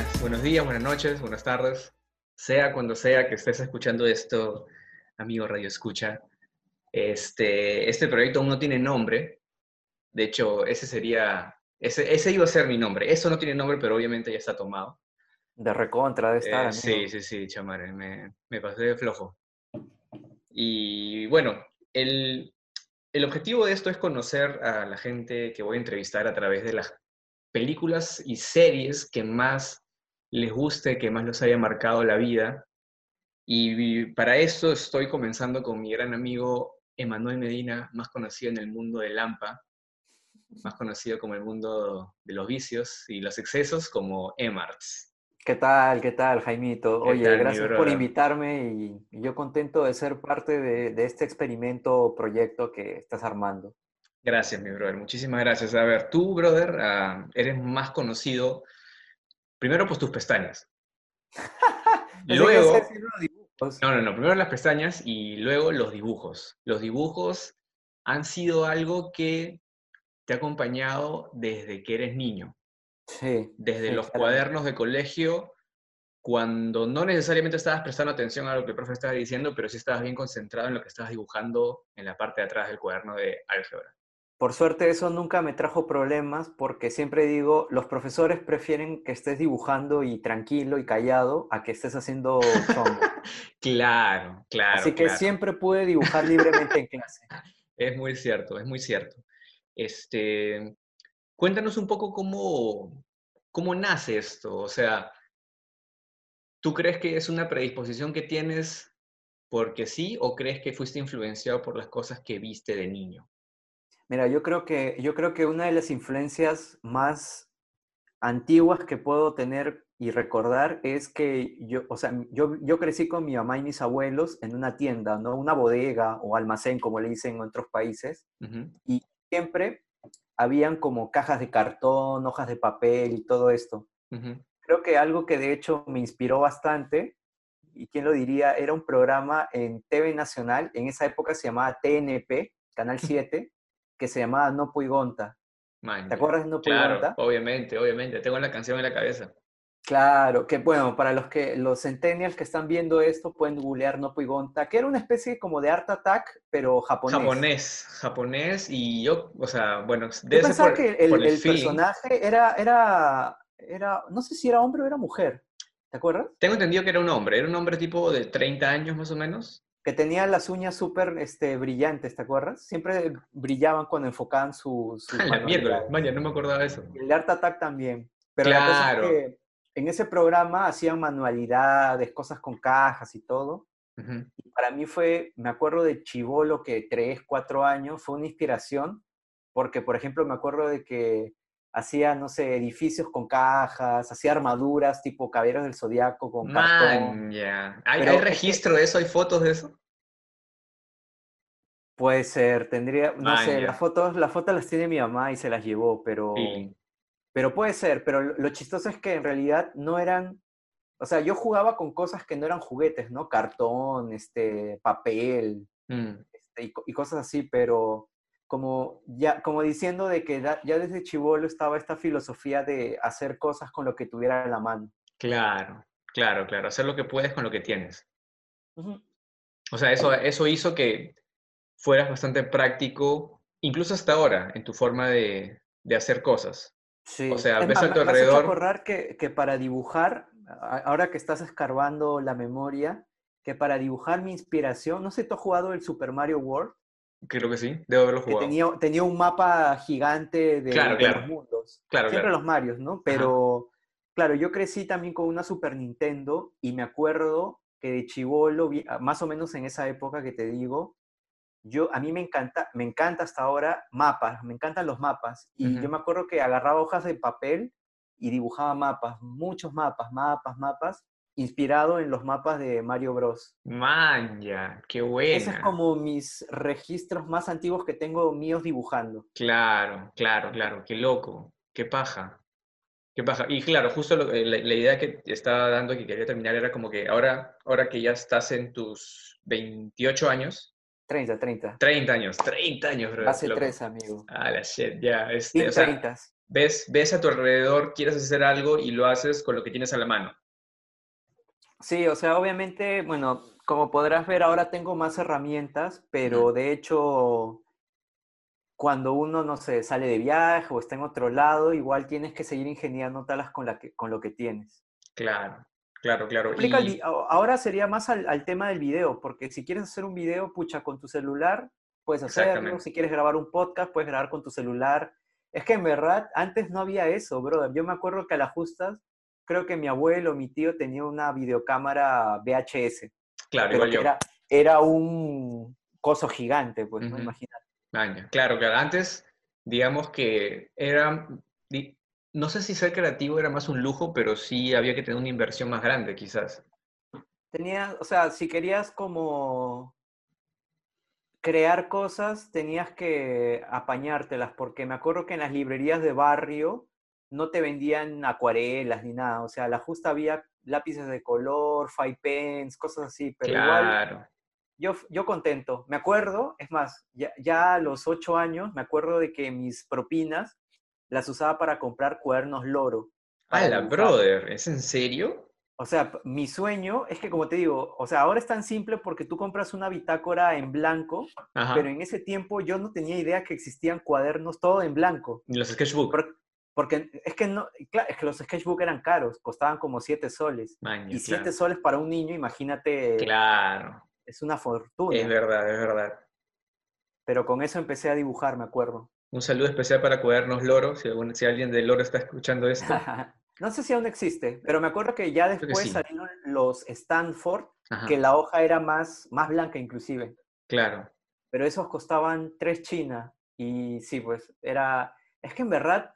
buenas, buenos días, buenas noches, buenas tardes, sea cuando sea que estés escuchando esto, amigo Radio Escucha. Este, este proyecto aún no tiene nombre, de hecho, ese sería, ese, ese iba a ser mi nombre. Eso no tiene nombre, pero obviamente ya está tomado. De recontra de estar. Eh, sí, sí, sí, chamare, me, me pasé de flojo. Y bueno, el, el objetivo de esto es conocer a la gente que voy a entrevistar a través de las películas y series que más les guste, que más los haya marcado la vida. Y para eso estoy comenzando con mi gran amigo Emanuel Medina, más conocido en el mundo de Lampa, más conocido como el mundo de los vicios y los excesos como Emarts. ¿Qué tal? ¿Qué tal, Jaimito? Oye, gracias por invitarme y, yo contento de ser parte de, de este experimento o proyecto que estás armando. Gracias, mi brother. Muchísimas gracias. A ver, tú, brother, ah, eres más conocido, primero, pues tus pestañas. luego... No, no, no. Primero las pestañas y luego los dibujos. Los dibujos han sido algo que te ha acompañado desde que eres niño. Sí. Desde los cuadernos de colegio, cuando no necesariamente estabas prestando atención a lo que el profe estaba diciendo, pero sí estabas bien concentrado en lo que estabas dibujando en la parte de atrás del cuaderno de álgebra. Por suerte eso nunca me trajo problemas porque siempre digo, los profesores prefieren que estés dibujando y tranquilo y callado a que estés haciendo chongo. claro, claro. Así que siempre pude dibujar libremente en clase. Es muy cierto, es muy cierto. Este, cuéntanos un poco cómo, cómo nace esto. O sea, ¿tú crees que es una predisposición que tienes porque sí o crees que fuiste influenciado por las cosas que viste de niño? Mira, yo creo que, yo creo que una de las influencias más antiguas que puedo tener y recordar es que yo, o sea, yo, yo crecí con mi mamá y mis abuelos en una tienda, ¿no? Una bodega o almacén, como le dicen en otros países, y siempre habían como cajas de cartón, hojas de papel y todo esto. Creo que algo que de hecho me inspiró bastante, y quién lo diría, era un programa en TV Nacional, en esa época se llamaba TNP, Canal 7, que se llamaba No Puigonta. ¿Te acuerdas de No Puigonta? Claro, obviamente, obviamente. Tengo la canción en la cabeza. Claro, que bueno, para los que los centennials que están viendo esto pueden googlear No Puigonta, que era una especie como de Art Attack, pero japonés. Japonés, japonés, y yo, o sea, bueno, de yo pensaba que el, el, personaje era, era, era, no sé si era hombre o era mujer, ¿te acuerdas? Tengo entendido que era un hombre, era un hombre tipo de 30 años más o menos que tenía las uñas súper este, brillantes, ¿te acuerdas? Siempre brillaban cuando enfocaban su... su ah, la mierda, vaya, no me acordaba de eso. El Art Attack también. Pero la cosa es que en ese programa hacían manualidades, cosas con cajas y todo. Y para mí fue, me acuerdo de Chivolo, que tres, cuatro años, fue una inspiración, porque, por ejemplo, me acuerdo de que hacía, no sé, edificios con cajas, hacía armaduras tipo caballeros del zodiaco con cartón. ¿Hay, ¿Hay, registro de eso? ¿Hay fotos de eso? Puede ser, tendría, no sé, las fotos, las fotos las tiene mi mamá y se las llevó, pero, pero puede ser, pero lo chistoso es que en realidad no eran, o sea, yo jugaba con cosas que no eran juguetes, ¿no? Cartón, este, papel, mm. este, y, cosas así, pero como, ya, como diciendo de que ya desde chivolo estaba esta filosofía de hacer cosas con lo que tuviera en la mano. Claro, claro, claro, hacer lo que puedes con lo que tienes. O sea, eso, eso hizo que fueras bastante práctico, incluso hasta ahora, en tu forma de, de hacer cosas. Sí. O sea, ves a tu alrededor. Me que, que para dibujar, ahora que estás escarbando la memoria, que para dibujar mi inspiración, no sé, ¿tú has jugado el Super Mario World? Creo que sí, debo haberlo jugado. tenía, tenía, un mapa gigante de, los mundos. Claro, Siempre los Marios, ¿no? Pero, claro, yo crecí también con una Super Nintendo y me acuerdo que de chivolo, más o menos en esa época que te digo, yo, a mí me encanta, me encanta hasta ahora mapas, me encantan los mapas. Y yo me acuerdo que agarraba hojas de papel y dibujaba mapas, muchos mapas, mapas, mapas inspirado en los mapas de Mario Bros. Manja, qué bueno. Esos es como mis registros más antiguos que tengo míos dibujando. Claro, claro, claro, qué loco, qué paja. Qué paja. Y claro, justo eh, la, idea que estaba dando que quería terminar era como que ahora, ahora que ya estás en tus 28 años. 30, 30. 30 años, 30 años, bro. Hace tres, amigo. Ah, la shit, ya. Este, o sea, ves, ves a tu alrededor, quieres hacer algo y lo haces con lo que tienes a la mano. Sí, o sea, obviamente, bueno, como podrás ver, ahora tengo más herramientas, pero de hecho, cuando uno, no sé, sale de viaje o está en otro lado, igual tienes que seguir ingeniándotelas con, la que, con lo que tienes. Claro, claro, claro. Ahora sería más al, tema del video, porque si quieres hacer un video, pucha, con tu celular, puedes hacerlo. Si quieres grabar un podcast, puedes grabar con tu celular. Es que en verdad, antes no había eso, brother. Yo me acuerdo que a las justas, creo que mi abuelo, mi tío tenía una videocámara VHS. Claro, igual yo. Era, era un coso gigante, pues, ¿no? Imagínate. Claro, claro. Antes, digamos que era, no sé si ser creativo era más un lujo, pero sí había que tener una inversión más grande, quizás. Tenía, o sea, si querías como crear cosas, tenías que apañártelas, porque me acuerdo que en las librerías de barrio no te vendían acuarelas ni nada, o sea, la justa había lápices de color, five pens, cosas así, pero igual yo, yo contento. Me acuerdo, es más, ya, a los ocho años, me acuerdo de que mis propinas las usaba para comprar cuadernos loro. ¡Hala, brother! ¿Es en serio? O sea, mi sueño es que, como te digo, o sea, ahora es tan simple porque tú compras una bitácora en blanco, pero en ese tiempo yo no tenía idea que existían cuadernos todo en blanco. ¿Y los sketchbook? Porque es que, no, es que los sketchbook eran caros, costaban como siete soles. y siete soles para un niño, imagínate. Claro es una fortuna. Es verdad, es verdad. Pero con eso empecé a dibujar, me acuerdo. Un saludo especial para Cuadernos Loro, si, si alguien de Loro está escuchando esto. no sé si aún existe, pero me acuerdo que ya después salieron los Stanford, que la hoja era más, más blanca inclusive. Claro. Pero esos costaban tres chinas. Y sí, pues era... Es que en verdad,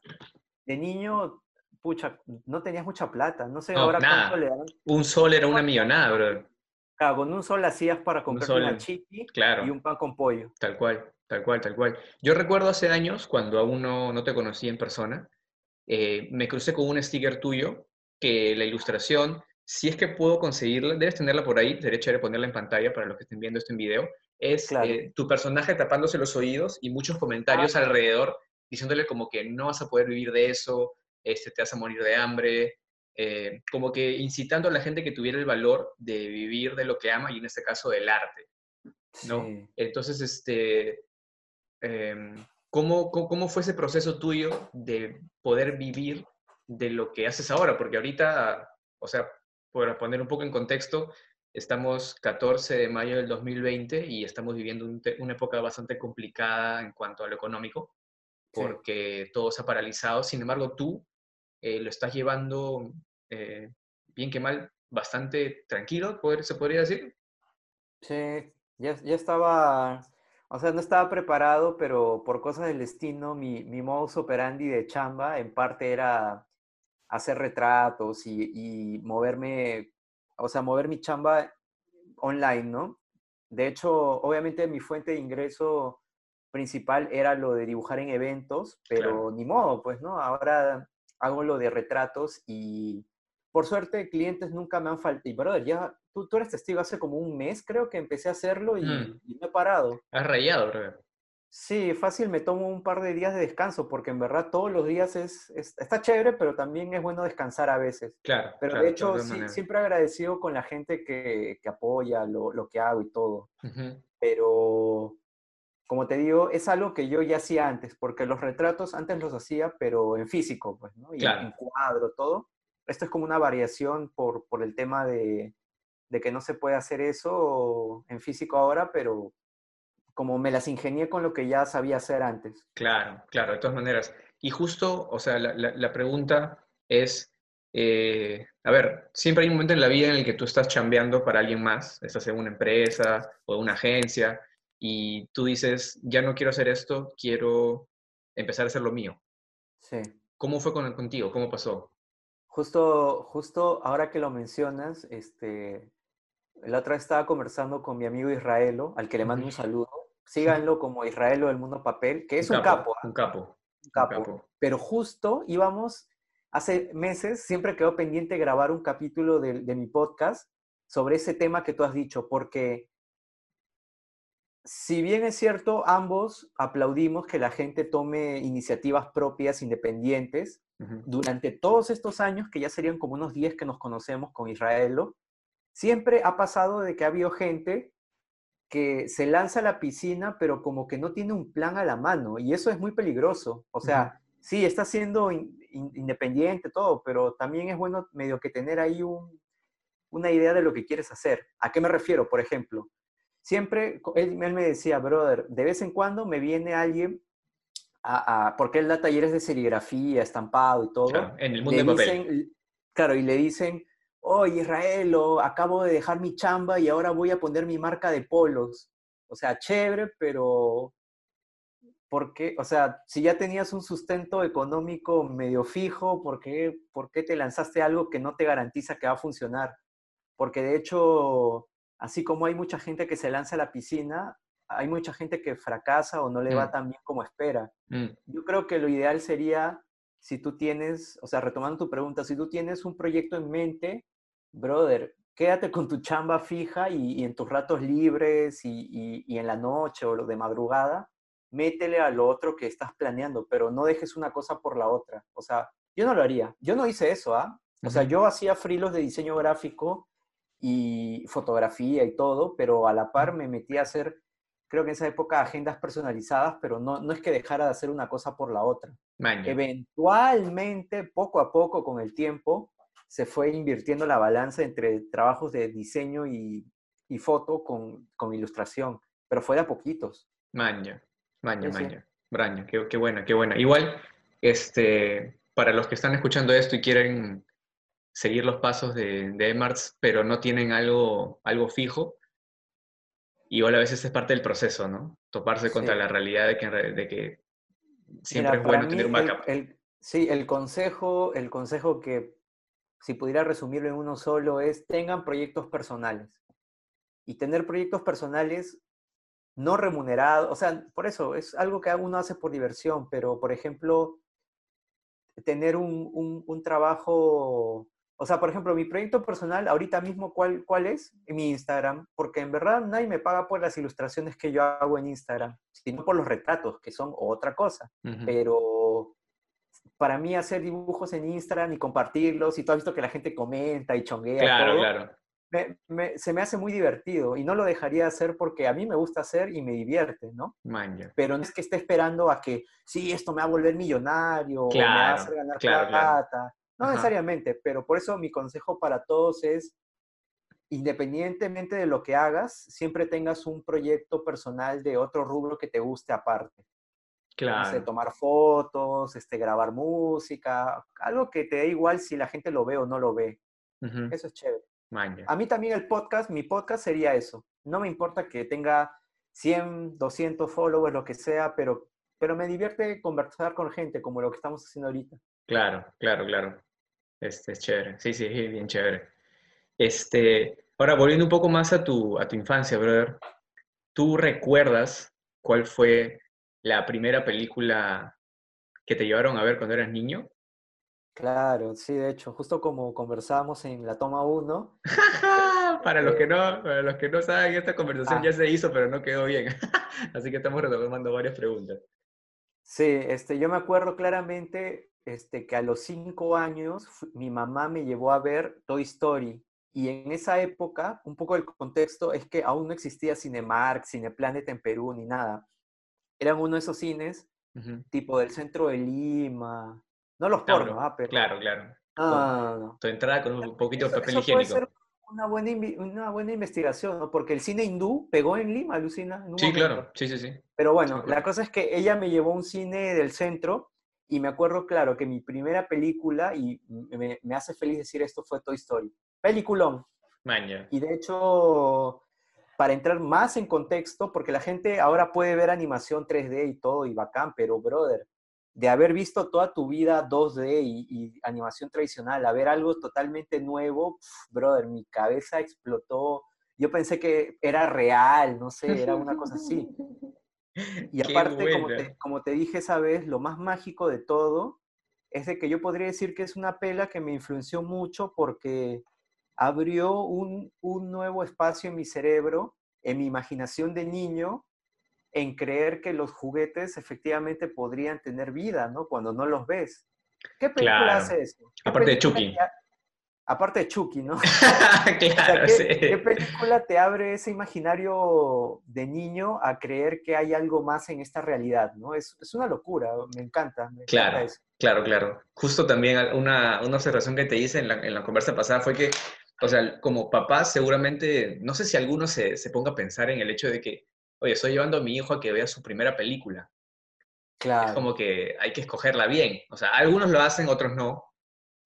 de niño, pucha, no tenías mucha plata. No sé ahora cuánto le dan. Un sol era una millonada, bro. Claro, con un sol hacías para comprar una chiqui y un pan con pollo. Tal cual, tal cual, tal cual. Yo recuerdo hace años, cuando aún no, te conocí en persona, eh, me crucé con un sticker tuyo que la ilustración, si es que puedo conseguirla, debes tenerla por ahí, derecha de ponerla en pantalla para los que estén viendo esto en video, es eh, tu personaje tapándose los oídos y muchos comentarios ah, alrededor diciéndole como que no vas a poder vivir de eso, este, te vas a morir de hambre, eh, como que incitando a la gente que tuviera el valor de vivir de lo que ama y en este caso del arte, ¿no? Entonces, este, em, ¿cómo, ¿cómo, fue ese proceso tuyo de poder vivir de lo que haces ahora? Porque ahorita, o sea, para poner un poco en contexto, estamos 14 de mayo del 2020 y estamos viviendo una época bastante complicada en cuanto a lo económico, porque todo se ha paralizado. Sin embargo, tú eh, lo estás llevando, eh, bien que mal, bastante tranquilo, ¿se podría decir? Sí, ya, ya estaba, o sea, no estaba preparado, pero por cosas del destino, mi, mi modus operandi de chamba en parte era hacer retratos y, y moverme, o sea, mover mi chamba online, ¿no? De hecho, obviamente mi fuente de ingreso principal era lo de dibujar en eventos, pero ni modo, pues, ¿no? Ahora hago lo de retratos y por suerte clientes nunca me han faltado. Y brother, ya tú, tú eres testigo, hace como un mes creo que empecé a hacerlo y, mm. no he parado. Has rayado, brother. Sí, fácil, me tomo un par de días de descanso porque en verdad todos los días es, está chévere, pero también es bueno descansar a veces. Claro. Pero de hecho, siempre agradecido con la gente que, que apoya lo, lo, que hago y todo. Pero como te digo, es algo que yo ya hacía antes, porque los retratos antes los hacía, pero en físico, pues, ¿no? Y en cuadro, todo. Esto es como una variación por, por el tema de, de, que no se puede hacer eso en físico ahora, pero como me las ingenié con lo que ya sabía hacer antes. Claro, claro, de todas maneras. Y justo, o sea, la, la, pregunta es, eh, a ver, siempre hay un momento en la vida en el que tú estás chambeando para alguien más, estás en una empresa o una agencia, y tú dices, ya no quiero hacer esto, quiero empezar a hacer lo mío. Sí. ¿Cómo fue con, contigo? ¿Cómo pasó? Justo, justo ahora que lo mencionas, este, la otra vez estaba conversando con mi amigo Israelo, al que le mando un saludo. Síganlo como Israelo del Mundo Papel, que es un, capo. Un capo. Un capo. Pero justo íbamos, hace meses, siempre quedó pendiente grabar un capítulo de, de mi podcast sobre ese tema que tú has dicho, porque si bien es cierto, ambos aplaudimos que la gente tome iniciativas propias, independientes, durante todos estos años, que ya serían como unos 10 que nos conocemos con Israelo, siempre ha pasado de que ha habido gente que se lanza a la piscina, pero como que no tiene un plan a la mano, y eso es muy peligroso. O sea, sí, está siendo independiente todo, pero también es bueno medio que tener ahí una idea de lo que quieres hacer. ¿A qué me refiero? Por ejemplo, siempre él, me decía, brother, de vez en cuando me viene alguien, a, porque él da talleres de serigrafía, estampado y todo. Claro, en el mundo de papel. claro, y le dicen, oh, Israel, acabo de dejar mi chamba y ahora voy a poner mi marca de polos. O sea, chévere, pero ¿por qué? O sea, si ya tenías un sustento económico medio fijo, ¿por qué, ¿por qué te lanzaste algo que no te garantiza que va a funcionar? Porque de hecho, así como hay mucha gente que se lanza a la piscina, hay mucha gente que fracasa o no le va mm. tan bien como espera. Mm. Yo creo que lo ideal sería, si tú tienes, o sea, retomando tu pregunta, si tú tienes un proyecto en mente, brother, quédate con tu chamba fija y, en tus ratos libres y, en la noche o lo de madrugada, métele a lo otro que estás planeando, pero no dejes una cosa por la otra. O sea, yo no lo haría. Yo no hice eso, ¿ah? O sea, yo hacía frilos de diseño gráfico y fotografía y todo, pero a la par me metí a hacer, creo que en esa época, agendas personalizadas, pero no, no es que dejara de hacer una cosa por la otra. Eventualmente, poco a poco, con el tiempo, se fue invirtiendo la balanza entre trabajos de diseño y, y foto con, con, ilustración, pero fue de a poquitos. Maña, maña, maña. Braña, qué, qué buena, qué buena. Igual, este, para los que están escuchando esto y quieren seguir los pasos de, de Emarts, pero no tienen algo, algo fijo, igual a veces es parte del proceso, ¿no? Toparse contra la realidad de que, de que siempre es bueno tener un backup. sí, el consejo, el consejo que si pudiera resumirlo en uno solo, es tengan proyectos personales. Y tener proyectos personales no remunerados, o sea, por eso es algo que uno hace por diversión, pero por ejemplo, tener un, trabajo, o sea, por ejemplo, mi proyecto personal, ahorita mismo, ¿cuál, ¿cuál es? Mi Instagram, porque en verdad nadie me paga por las ilustraciones que yo hago en Instagram, sino por los retratos, que son otra cosa. Pero para mí hacer dibujos en Instagram y compartirlos, y tú has visto que la gente comenta y chonguea. Claro, claro. se me hace muy divertido y no lo dejaría hacer porque a mí me gusta hacer y me divierte, ¿no? Pero no es que esté esperando a que, sí, esto me va a volver millonario o me va a hacer ganar plata. No necesariamente, pero por eso mi consejo para todos es, independientemente de lo que hagas, siempre tengas un proyecto personal de otro rubro que te guste aparte. Claro. tomar fotos, este, grabar música, algo que te dé igual si la gente lo ve o no lo ve. Eso es chévere. A mí también el podcast, mi podcast sería eso. No me importa que tenga 100, 200 followers, lo que sea, pero, pero me divierte conversar con gente como lo que estamos haciendo ahorita. Claro, claro, claro. Este es chévere. Sí, sí, bien chévere. Este, ahora, volviendo un poco más a tu, a tu infancia, brother, ¿tú recuerdas cuál fue la primera película que te llevaron a ver cuando eras niño? Claro, sí, de hecho, justo como conversábamos en la toma 1. para, los que no, para los que no saben, esta conversación ah. ya se hizo, pero no quedó bien. Así que estamos retomando varias preguntas. Sí, este, yo me acuerdo claramente este, que a los cinco años mi mamá me llevó a ver Toy Story. Y en esa época, un poco el contexto es que aún no existía Cinemark, Cineplanet en Perú ni nada eran uno de esos cines, tipo del centro de Lima. No los pornos, ah, pero. Claro, claro. Ah, Tu entrada con un poquito de papel higiénico. Una buena, una buena investigación, ¿no? Porque el cine hindú pegó en Lima, Lucina. sí, claro, sí, sí, sí. Pero bueno, la cosa es que ella me llevó a un cine del centro y me acuerdo, claro, que mi primera película, y me, me hace feliz decir esto, fue Toy Story. Peliculón. Maña. Y de hecho, para entrar más en contexto, porque la gente ahora puede ver animación 3D y todo, y bacán, pero brother, de haber visto toda tu vida 2D y, animación tradicional, a ver algo totalmente nuevo, brother, mi cabeza explotó. Yo pensé que era real, no sé, era una cosa así. Y aparte, como te, como te, dije esa vez, lo más mágico de todo es de que yo podría decir que es una pela que me influenció mucho porque abrió un, nuevo espacio en mi cerebro, en mi imaginación de niño, en creer que los juguetes efectivamente podrían tener vida, ¿no? Cuando no los ves. ¿Qué película Claro. hace eso? ¿Qué Aparte de Chucky. ha- Aparte de Chucky, ¿no? O claro, sea, ¿qué, sí. qué película te abre ese imaginario de niño a creer que hay algo más en esta realidad, ¿no? Es, es una locura, me encanta, me encanta Claro. eso. Claro, claro. Justo también una, una observación que te hice en la, en la conversa pasada fue que, o sea, como papá seguramente, no sé si alguno se, se ponga a pensar en el hecho de que, oye, estoy llevando a mi hijo a que vea su primera película. Es Claro. como que hay que escogerla bien. O sea, algunos lo hacen, otros no.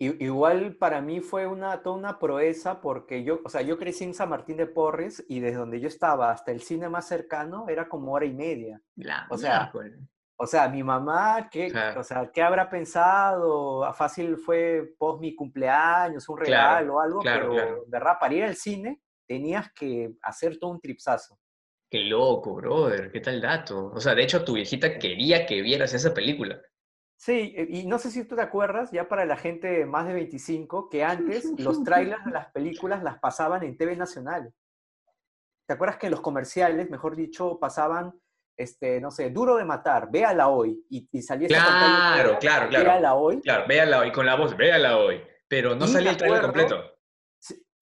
Igual para mí fue una, toda una proeza porque yo, o sea, yo crecí en San Martín de Porres y desde donde yo estaba hasta el cine más cercano era como hora y media. La O sea. O sea, mi mamá, ¿qué, Claro. o sea, ¿qué habrá pensado? A Fácil fue post mi cumpleaños, un Claro, regalo o algo, claro, pero claro. de verdad, para ir al cine tenías que hacer todo un tripsazo. Qué loco, brother. ¿Qué tal dato? O sea, de hecho, tu viejita quería que vieras esa película. Sí, eh, y no sé si tú te acuerdas, ya para la gente más de 25, que antes los trailers de las películas las pasaban en TV Nacional. ¿Te acuerdas que los comerciales, mejor dicho, pasaban, este, no sé, Duro de Matar, véala hoy, y, y salía esa pantalla Claro, claro, claro. Véala hoy. Claro, véala hoy con la voz, véala hoy. Pero no Y salía el trailer acuerdo- completo.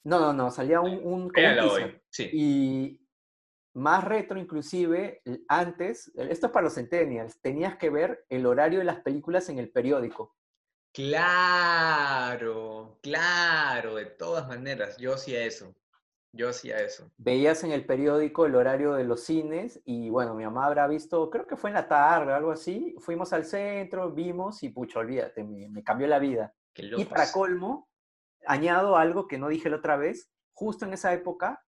No, no, no, salía un, un, un teaser. hoy. Sí. Y más retro inclusive, antes, eh, esto es para los centennials, tenías que ver el horario de las películas en el periódico. Claro, claro, de todas maneras, yo hacía eso. Yo hacía eso. Veías en el periódico el horario de los cines y bueno, mi mamá habrá visto, creo que fue en la tarde, algo así, fuimos al centro, vimos y pucha, olvídate, me, me cambió la vida. Y para colmo, añado algo que no dije la otra vez, justo en esa época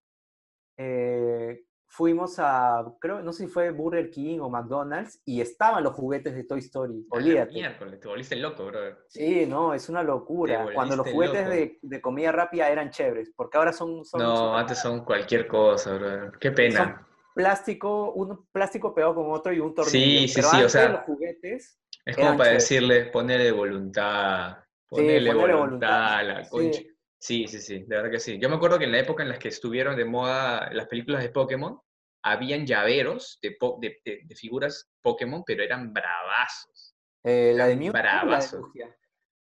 eh, fuimos a, creo, no sé si fue Burger King o McDonald's y estaban los juguetes de Toy Story, A la olvídate. Miércoles, te volviste loco, brother. Sí, no, es una locura. Cuando los juguetes de, de comida rápida eran chéveres, porque ahora son, son, No, son antes son cualquier cosa, brother. Qué pena. plástico, un plástico pegado con otro y un tornillo. Sí, sí, Pero sí, o sea, los juguetes, Es como para chéveres. decirle, ponerle voluntad, ponerle ponerle voluntad voluntad, a la sí. concha. Sí, sí, sí, de verdad que sí. Yo me acuerdo que en la época en la que estuvieron de moda las películas de Pokémon, habían llaveros de, po- de, de- de figuras Pokémon, pero eran bravazos. eh, la de Mewtwo de bravazos.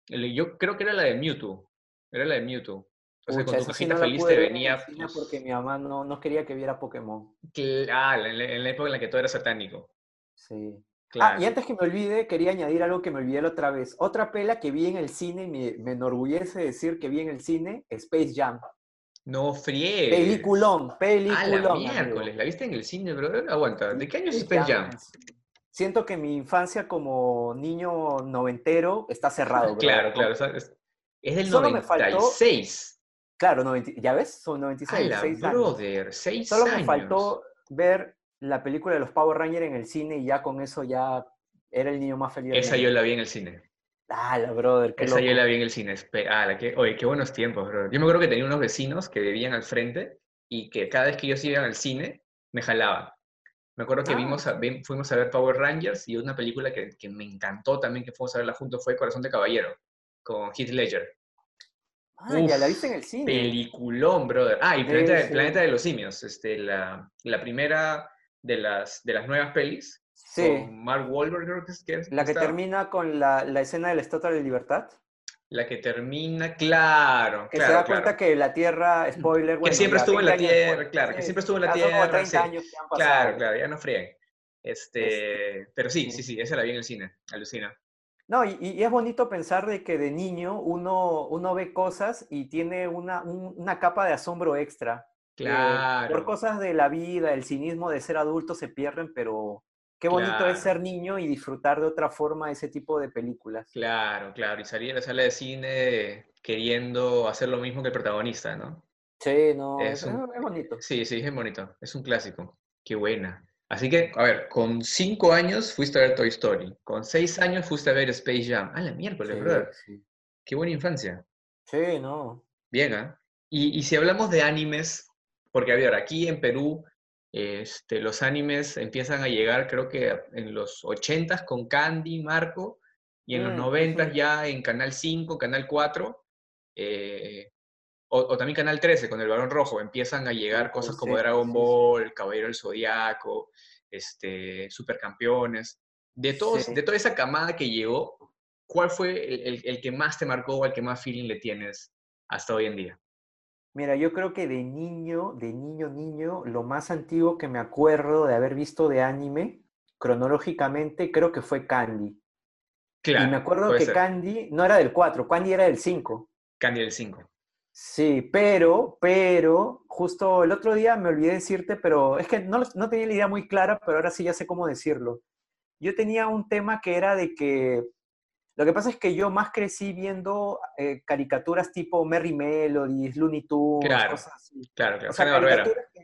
Yo creo que era la de Mewtwo. Era la de Mewtwo. O sea, Pucha, con tu esa sí cajita no feliz te venía. pues, porque mi mamá no, no quería que viera Pokémon. cl- ah, en la, en la época en la que todo era satánico. Sí. Claro. Ah, y antes que me olvide, quería añadir algo que me olvidé la otra vez. Otra pela que vi en el cine, y me, me enorgullece decir que vi en el cine, Space Jam. No friegues. Peliculón, Ah, la peliculón. amigo. miércoles. ¿La viste en el cine, brother? Aguanta. ¿De qué año es Space Jam? Siento que mi infancia como niño noventero está cerrado. bro. Claro, claro. o sea, Es, del Solo me faltó- 96. Claro, 90 ya ves, son 96, ¡Hala, seis años. brother! Seis Solo años. me faltó ver la película de los Power Rangers en el cine y ya con eso ya era el niño más feliz del Esa yo la vi en el cine. Ah, la brother, qué Esa yo la vi en el cine. Espe- ala, qué- oye, qué buenos tiempos, bro. Yo me acuerdo que tenía unos vecinos que vivían al frente y que cada vez que ellos iban al cine, me jalaban. Me acuerdo que Ah. vimos a- fuimos a ver Power Rangers y una película que, que me encantó también que fuimos a verla juntos fue Corazón de Caballero, con Heath Ledger. Ah, ya la viste en el cine. Peliculón, brother. Ah, y Sí, Planeta, sí. Planeta de los Simios, este, la, la primera de las, de las nuevas pelis, Sí, con Mark Wahlberg creo que es. Que la que está. termina con la, la escena de la Estatua de Libertad. La que termina, claro, Que claro, se da claro. cuenta que la Tierra, spoiler, bueno, siempre estuvo en la 20 años Tierra, claro, que siempre estuvo en la Tierra, 30 sí. años que han pasado. Claro, claro, ya no frieguen. Este, Este, pero sí, sí. sí, sí, esa la vi en el cine, alucina. No, y, y es bonito pensar de que de niño uno, uno ve cosas y tiene una, un- una capa de asombro extra. Que Por Claro, cosas de la vida, el cinismo de ser adulto se pierden, pero qué bonito es Claro. ser niño y disfrutar de otra forma ese tipo de películas. claro, claro. Y salir de la sala de cine queriendo hacer lo mismo que el protagonista, ¿no? Sí, no, Es un- es bonito. Sí, sí, es bonito. Es un clásico. Qué buena. Así que, a ver, con cinco años fuiste a ver Toy Story. Con seis años fuiste a ver Space Jam. Ah, la miércoles, Sí, brother. sí. Qué buena infancia. Sí, no. Bien, ¿ah? Y, y si hablamos de animes, porque a ver, aquí en Perú, este, los animes empiezan a llegar, creo que en los 80s con Candy, Marco, y en los Mm, 90s ujú. ya en Canal 5, Canal 4, eh, o, o también Canal 13 con el Barón Rojo, empiezan a llegar cosas como sí, Dragon sí. Ball, Caballero del Zodiaco, este, Supercampeones, de, todos, de toda esa camada que llegó, ¿cuál fue el, el- el que más te marcó o al que más feeling le tienes hasta hoy en día? Mira, yo creo que de niño, de niño, niño, lo más antiguo que me acuerdo de haber visto de anime, cronológicamente, creo que fue Candy. Claro, y me acuerdo que ser. Candy no era del 4, Candy era del 5. Candy del 5. Sí, pero, pero, justo el otro día me olvidé decirte, pero es que no, no tenía la idea muy clara, pero ahora sí ya sé cómo decirlo. Yo tenía un tema que era de que, lo que pasa es que yo más crecí viendo eh, caricaturas tipo Merry Melodies, Looney Tunes, Claro. cosas así. Claro, claro. O sea, caricaturas que,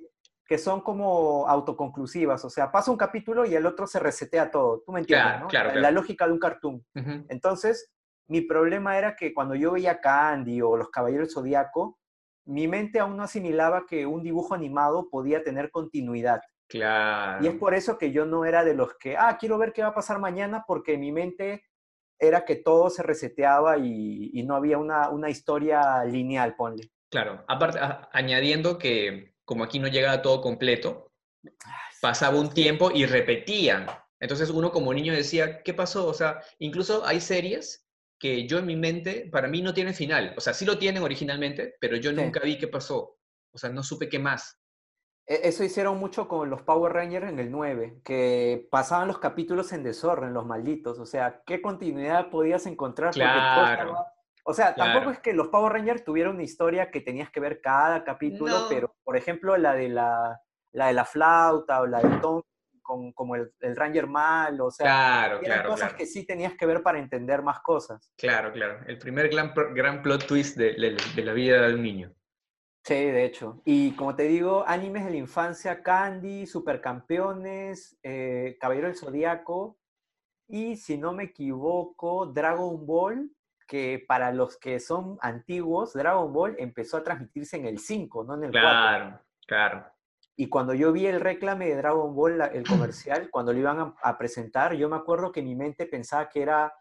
que son como autoconclusivas, o sea, pasa un capítulo y el otro se resetea todo, tú me entiendes, Claro, ¿no? claro, La- lógica de un cartoon. Entonces, mi problema era que cuando yo veía Candy o Los Caballeros Zodíaco, mi mente aún no asimilaba que un dibujo animado podía tener continuidad. Claro. Y es por eso que yo no era de los que, ah, quiero ver qué va a pasar mañana, porque mi mente era que todo se reseteaba y, y no había una, una historia lineal, ponle. Claro, aparte, a- añadiendo que como aquí no llegaba todo completo, pasaba un tiempo y repetían. Entonces uno como niño decía, ¿qué pasó? O sea, incluso hay series que yo en mi mente, para mí no tienen final. O sea, sí lo tienen originalmente, pero yo Sí. nunca vi qué pasó. O sea, no supe qué más. E- Eso hicieron mucho con los Power Rangers en el 9, que pasaban los capítulos en desorden, los malditos. O sea, ¿qué continuidad podías encontrar? Claro, estaba- O sea, tampoco es que los Power Rangers tuvieran una historia que tenías que ver cada capítulo, No. pero, por ejemplo, la de la, la de la flauta o la de Tom, con, como el, el Ranger malo, o sea, Claro, eran claro, cosas claro. que sí tenías que ver para entender más cosas. Claro, claro. El primer gran, gran plot twist de, de- de la vida de un niño. Sí, de hecho. Y como te digo, animes de la infancia, Candy, Supercampeones, eh, Caballero del Zodíaco y, si no me equivoco, Dragon Ball, que para los que son antiguos, Dragon Ball empezó a transmitirse en el 5, no en el 4. Claro, claro. Y cuando yo vi el reclame de Dragon Ball, el comercial, cuando lo iban a, a presentar, yo me acuerdo que mi mente pensaba que era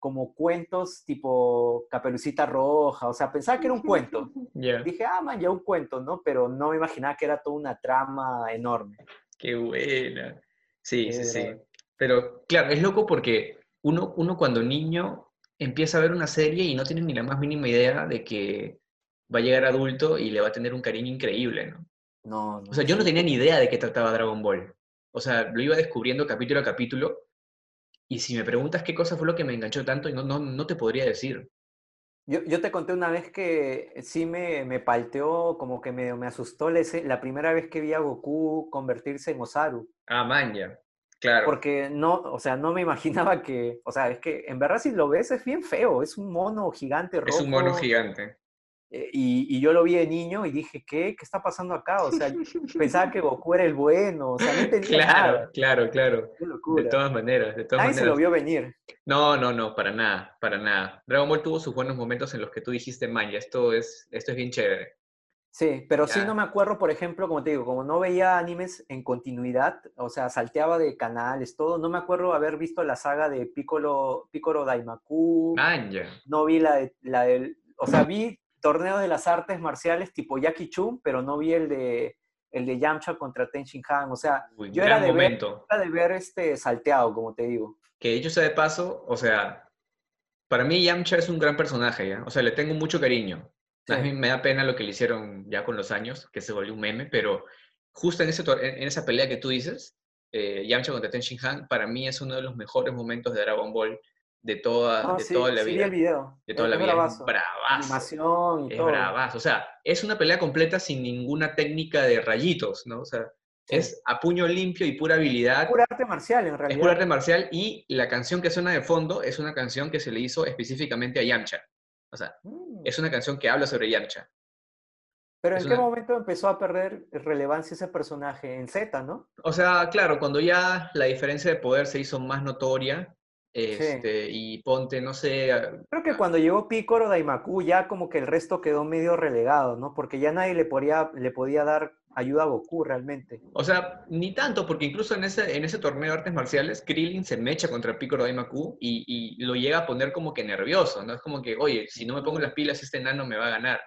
como cuentos tipo Caperucita Roja, o sea, pensaba que era un cuento. Ya. Dije, ah, man, ya un cuento, ¿no? Pero no me imaginaba que era toda una trama enorme. Qué buena. Sí, Sí, sí. Pero claro, es loco porque uno, uno cuando niño empieza a ver una serie y no tiene ni la más mínima idea de que va a llegar adulto y le va a tener un cariño increíble, ¿no? No, no. O sea, yo no tenía ni idea de qué trataba Dragon Ball. O sea, lo iba descubriendo capítulo a capítulo. Y si me preguntas qué cosa fue lo que me enganchó tanto, no, no, no te podría decir. Yo, yo te conté una vez que sí me, me palteó, como que me, me asustó la, la primera vez que vi a Goku convertirse en Osaru. Ah, man, ya. Claro. Porque no, o sea, no me imaginaba que, o sea, es que en verdad si lo ves es bien feo, es un mono gigante rojo. es un mono gigante. Eh, y, y yo lo vi de niño y dije, ¿qué? ¿Qué está pasando acá? O sea, pensaba que Goku era el bueno, o sea, no entendía Claro, nada. claro, claro. Qué De todas maneras, de todas Nadie se lo vio venir. No, no, no, para nada, para nada. Dragon Ball tuvo sus buenos momentos en los que tú dijiste, man, ya esto es, esto es bien chévere. Sí, pero sí no me acuerdo, por ejemplo, como te digo, como no veía animes en continuidad, o sea, salteaba de canales, todo, no me acuerdo haber visto la saga de Piccolo, Piccolo Daimaku, Man, ya. no vi la, de, la del, o sea, vi torneos de las artes marciales tipo Jackie Chun, pero no vi el de, el de Yamcha contra Ten Shin Han, o sea, Uy, yo era de ver, era de ver este salteado, como te digo. Que dicho sea de paso, o sea, para mí Yamcha es un gran personaje, ¿ya? O sea, le tengo mucho cariño. A Sí. mí me da pena lo que le hicieron ya con los años, que se volvió un meme, pero justo en, ese, en esa pelea que tú dices, eh, Yamcha contra Ten Shin Han, para mí es uno de los mejores momentos de Dragon Ball de toda, No, de sí, toda la sí vida. el video, De toda es- la es vida. Es bravazo. bravazo. Animación y Es todo. bravazo. O sea, es una pelea completa sin ninguna técnica de rayitos, ¿no? O sea, Sí. es a puño limpio y pura habilidad. Pura arte marcial, en Es realidad. pura arte marcial y la canción que suena de fondo es una canción que se le hizo específicamente a Yamcha. O sea, Mm. es una canción que habla sobre Yamcha. Pero es ¿en qué una- momento empezó a perder relevancia ese personaje? En Z, ¿no? O sea, claro, cuando ya la diferencia de poder se hizo más notoria, este, y ponte, no sé, a- Creo que cuando llegó Piccolo Daimaku ya como que el resto quedó medio relegado, ¿no? Porque ya nadie le podía, le podía dar ayuda a Goku realmente. o sea, ni tanto, porque incluso en ese, en ese torneo de artes marciales, Krillin se mecha contra Piccolo Daimaku y, y lo llega a poner como que nervioso, ¿no? Es como que, oye, si no me pongo las pilas, este enano me va a ganar.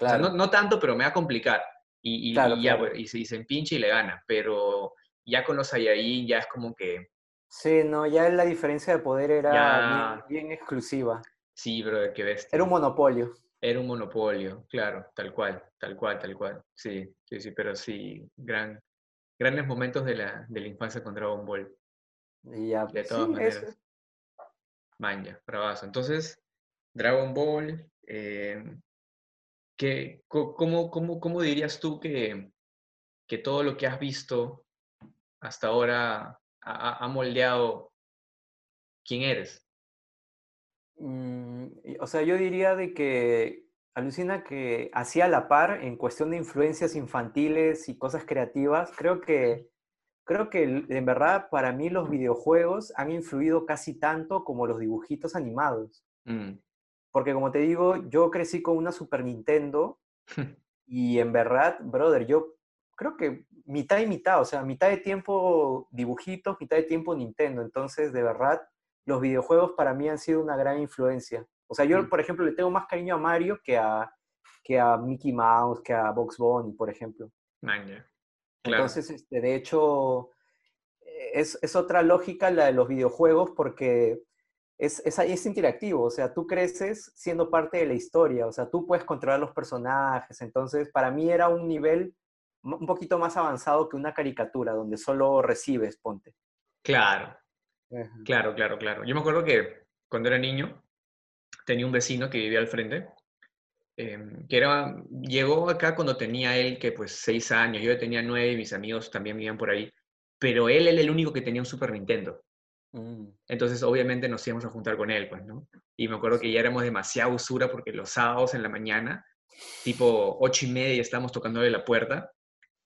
O sea, Claro. no, no tanto, pero me va a complicar. Y, y- Claro, y ya, claro. pues, y se, y se empincha y le gana. Pero Ya con los Saiyajin ya es como que... Sí, no, ya la diferencia de poder era Ya. bien, bien exclusiva. Sí, brother, qué bestia. Era un monopolio. Era un monopolio, claro, tal cual, tal cual, tal cual. Sí, sí, sí, pero sí, gran, grandes momentos de la, de la infancia con Dragon Ball. Y ya, De todas sí, maneras. eso. Manja, bravazo. Entonces, Dragon Ball, eh, ¿qué- cómo, cómo, cómo dirías tú que, que todo lo que has visto hasta ahora ha, moldeado quién eres? Mm, o sea, yo diría de que alucina que hacía la par en cuestión de influencias infantiles y cosas creativas. Creo que, creo que en verdad para mí los videojuegos han influido casi tanto como los dibujitos animados. Mm, Porque como te digo, yo crecí con una Super Nintendo y en verdad, brother, yo creo que mitad y mitad, o sea, mitad de tiempo dibujitos, mitad de tiempo Nintendo. Entonces, de verdad, los videojuegos para mí han sido una gran influencia. O sea, yo, por ejemplo, le tengo más cariño a Mario que a, que a Mickey Mouse, que a Box Bunny, por ejemplo. Manja, claro. Entonces, este, de hecho, es, es otra lógica la de los videojuegos porque es, es, es interactivo, o sea, tú creces siendo parte de la historia, o sea, tú puedes controlar los personajes, entonces para mí era un nivel un poquito más avanzado que una caricatura, donde solo recibes, ponte. Claro, claro, claro, claro. Yo me acuerdo que cuando era niño tenía un vecino que vivía al frente, em, que era, llegó acá cuando tenía él que pues seis años, yo tenía nueve y mis amigos también vivían por ahí, pero él era el único que tenía un Super Nintendo. Mm. Entonces, obviamente, nos íbamos a juntar con él, pues, ¿no? Y me acuerdo que ya éramos demasiado usura porque los sábados en la mañana, tipo ocho y media, estábamos tocándole la puerta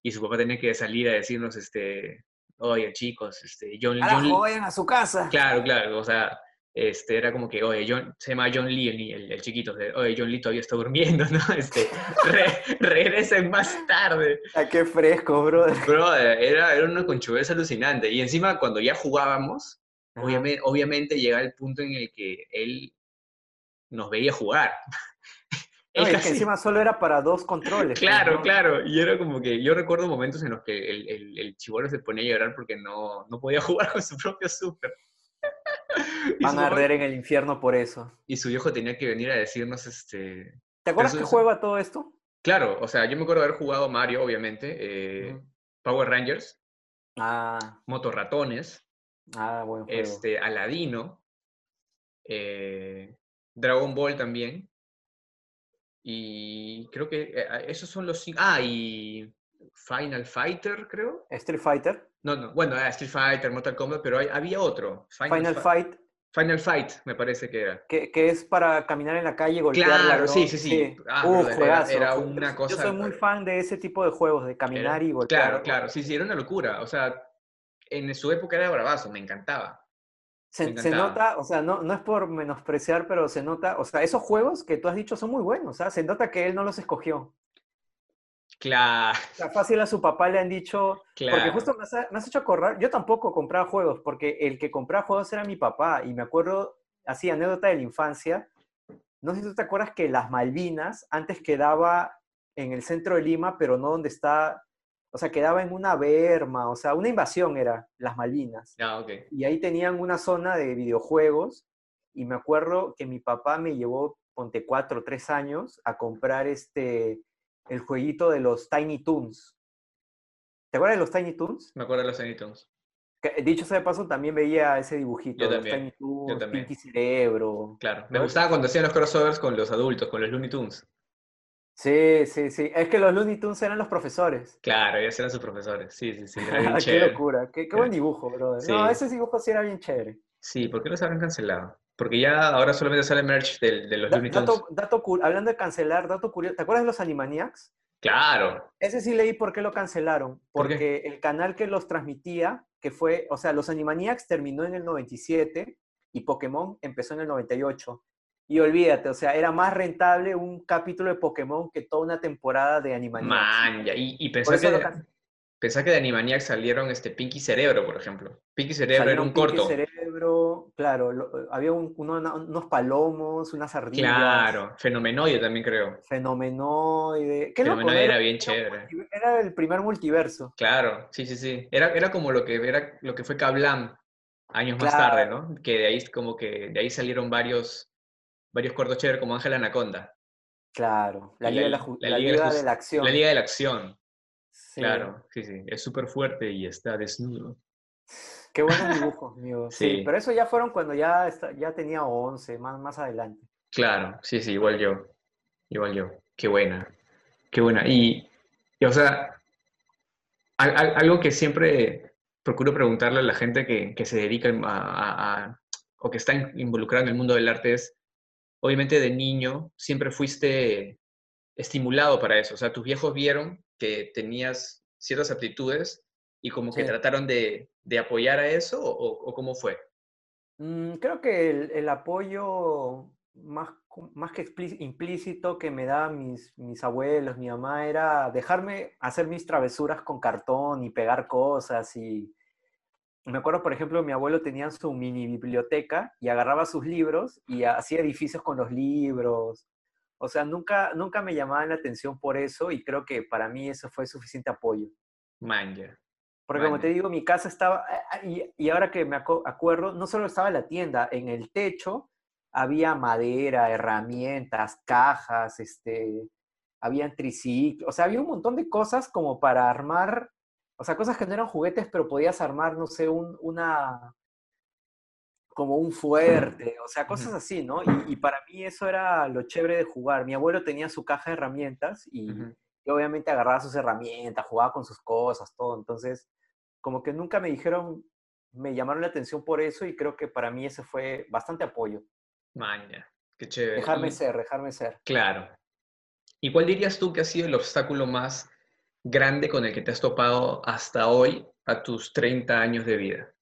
y su papá tenía que salir a decirnos, este, oye, chicos, este, John, John ¡Carajo, vayan a su casa! Claro, claro, o sea, este, era como que, oye, John, se llama John Lee, el, el, el chiquito, de, oye, John Lee todavía está durmiendo, ¿no? Este, re- regresen más tarde. ¡Ah, qué fresco, brother! Bro, era, era una conchudez alucinante. Y encima, cuando ya jugábamos, Ajá. obviamente, obviamente llega el punto en el que él nos veía jugar. No, Él y es que casi- encima solo era para dos controles. pues, Claro, ¿no? claro. Y era como que yo recuerdo momentos en los que el, el, el chibolo se ponía a llorar porque no, no podía jugar con su propio super. Van a arder en el infierno por eso. y su viejo tenía que venir a decirnos, este... ¿Te acuerdas eso- qué eso- juego a todo esto? Claro, o sea, yo me acuerdo haber jugado Mario, obviamente, eh. Power Rangers, Ah, Motorratones, ah, buen juego. este, Aladino, eh, Dragon Ball también, y creo que eh, esos son los cinco... Ah, y Final Fighter, creo. Street Fighter, No, no, bueno, ah, Street Fighter, Mortal Kombat, pero hay- había otro. Final Fi- Fight, Final Fight, me parece que era. que, que es para caminar en la calle y golpear Claro, ladrones. sí, sí, sí. Ah, Uh, brother, era- juegazo, era ju- una cosa- Yo soy muy fan de ese tipo de juegos, de caminar Era- y golpear. Claro, claro, sí, sí, era una locura. O sea, en su época era bravazo, me encantaba. Se, nota, o sea, no, no es por menospreciar, pero se nota, o sea, esos juegos que tú has dicho son muy buenos, o sea, se nota que él no los escogió. Claro, O sea, fácil a su papá le han dicho, porque claro. justo me has, me has hecho acordar, yo tampoco compraba juegos, porque el que compraba juegos era mi papá, y me acuerdo, así, anécdota de la infancia, no sé si tú te acuerdas que las Malvinas antes quedaba en el centro de Lima, pero no donde está, o sea, quedaba en una berma, o sea, una invasión era las Malvinas. Ah, ok. Y ahí tenían una zona de videojuegos, y me acuerdo que mi papá me llevó, ponte cuatro o tres años, a comprar este, el jueguito de los Tiny Toons. ¿Te acuerdas de los Tiny Toons? Me acuerdo de los Tiny Toons. Que, dicho sea de paso, también veía ese dibujito Yo de los también, Tiny Toons, también. Pinky Cerebro. Claro. Me gustaba cuando hacían los crossovers con los adultos, con los Looney Tunes. Sí, sí, sí. Es que los Looney Tunes eran los profesores. Claro, ellos eran sus profesores. Sí, sí, sí. Era bien qué locura, qué, qué buen dibujo, brother. Sí. No, ese dibujo sí era bien chévere. Sí, ¿por qué los habrán cancelado? Porque ya ahora solamente sale merch del- de, los Da- Looney Tunes. dato, dato hablando de cancelar, dato curioso. ¿Te acuerdas de los Animaniacs? Claro. Ese sí leí por qué lo cancelaron. Porque el canal que los transmitía, que fue, o sea, los Animaniacs terminó en el 97 y Pokémon empezó en el 98. Y olvídate, o sea, era más rentable un capítulo de Pokémon que toda una temporada de Animaniacs. Man, ya. Y, y eso que, Pensá que de Animaniacs salieron este Pinky Cerebro, por ejemplo. Pinky Cerebro era un Pinky corto. Cerebro, claro, lo- había un- uno- unos palomos, unas ardillas. Claro, Fenomenoide también creo. Fenomenoide. Qué Fenomenoide ¿no? era bien chévere. Era el primer multiverso. Claro, sí, sí, sí. Era, era como lo que, era lo que fue Kablam años más tarde, ¿no? Que de ahí como que de ahí salieron varios, varios cortos chéveres como Ángel Anaconda. Claro, la Liga, de la- Liga Liga de Acción. La Liga de la Acción, Sí. claro, sí, sí. Es súper fuerte y está desnudo. Qué buenos dibujos, amigo. Sí. Sí. pero eso ya fueron cuando ya, ya tenía 11, más, más adelante. Claro, sí, sí, igual yo. Igual yo. Qué buena. Qué buena. Y, y, o sea, al- al- algo que siempre procuro preguntarle a la gente que, que se dedica a, a- a- o que está in- involucrada en el mundo del arte es, obviamente de niño siempre fuiste estimulado para eso. O sea, tus viejos vieron que tenías ciertas aptitudes y como que Sí. trataron de, de apoyar a eso o, o cómo fue. Mm, creo que el, el apoyo más, más que implícito que me daban mis, mis abuelos, mi mamá, era dejarme hacer mis travesuras con cartón y pegar cosas. Y me acuerdo, por ejemplo, mi abuelo tenía su mini biblioteca y agarraba sus libros y hacía edificios con los libros. O sea, nunca, nunca me llamaban la atención por eso y creo que para mí eso fue suficiente apoyo. Manja. Porque como te digo, mi casa estaba, ah, y, y ahora que me aco- acuerdo, no solo estaba la tienda, en el techo había madera, herramientas, cajas, este, habían triciclos, o sea, había un montón de cosas como para armar, o sea, cosas que no eran juguetes, pero podías armar, no sé, un, una, como un fuerte, o sea, cosas así, ¿no? Y, y para mí eso era lo chévere de jugar. Mi abuelo tenía su caja de herramientas y, Ujú. y obviamente agarraba sus herramientas, jugaba con sus cosas, todo. Entonces, como que nunca me dijeron, me llamaron la atención por eso y creo que para mí ese fue bastante apoyo. Manja. Qué chévere. Dejarme ser, dejarme ser. Claro. ¿Y cuál dirías tú que ha sido el obstáculo más grande con el que te has topado hasta hoy a tus 30 años de vida?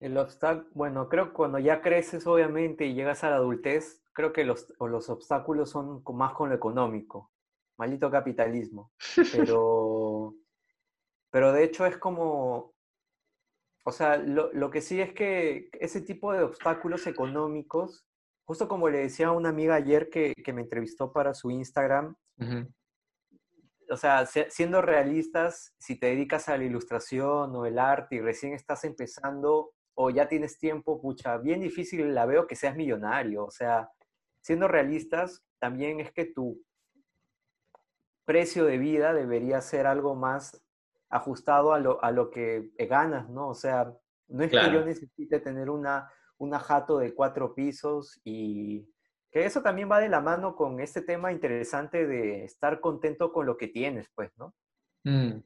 El obstáculo, bueno, creo que cuando ya creces, obviamente, y llegas a la adultez, creo que los, o los obstáculos son más con lo económico. Maldito capitalismo. Pero, pero de hecho es como, o sea, lo, lo que sí es que ese tipo de obstáculos económicos, justo como le decía a una amiga ayer que, que me entrevistó para su Instagram. O sea, se- siendo realistas, si te dedicas a la ilustración o el arte y recién estás empezando o ya tienes tiempo, pucha, bien difícil la veo que seas millonario. O sea, siendo realistas, también es que tu precio de vida debería ser algo más ajustado a lo, a lo que ganas, ¿no? O sea, no es que yo necesite tener una, una jato de cuatro pisos y que eso también va de la mano con este tema interesante de estar contento con lo que tienes, pues, ¿no? Mm.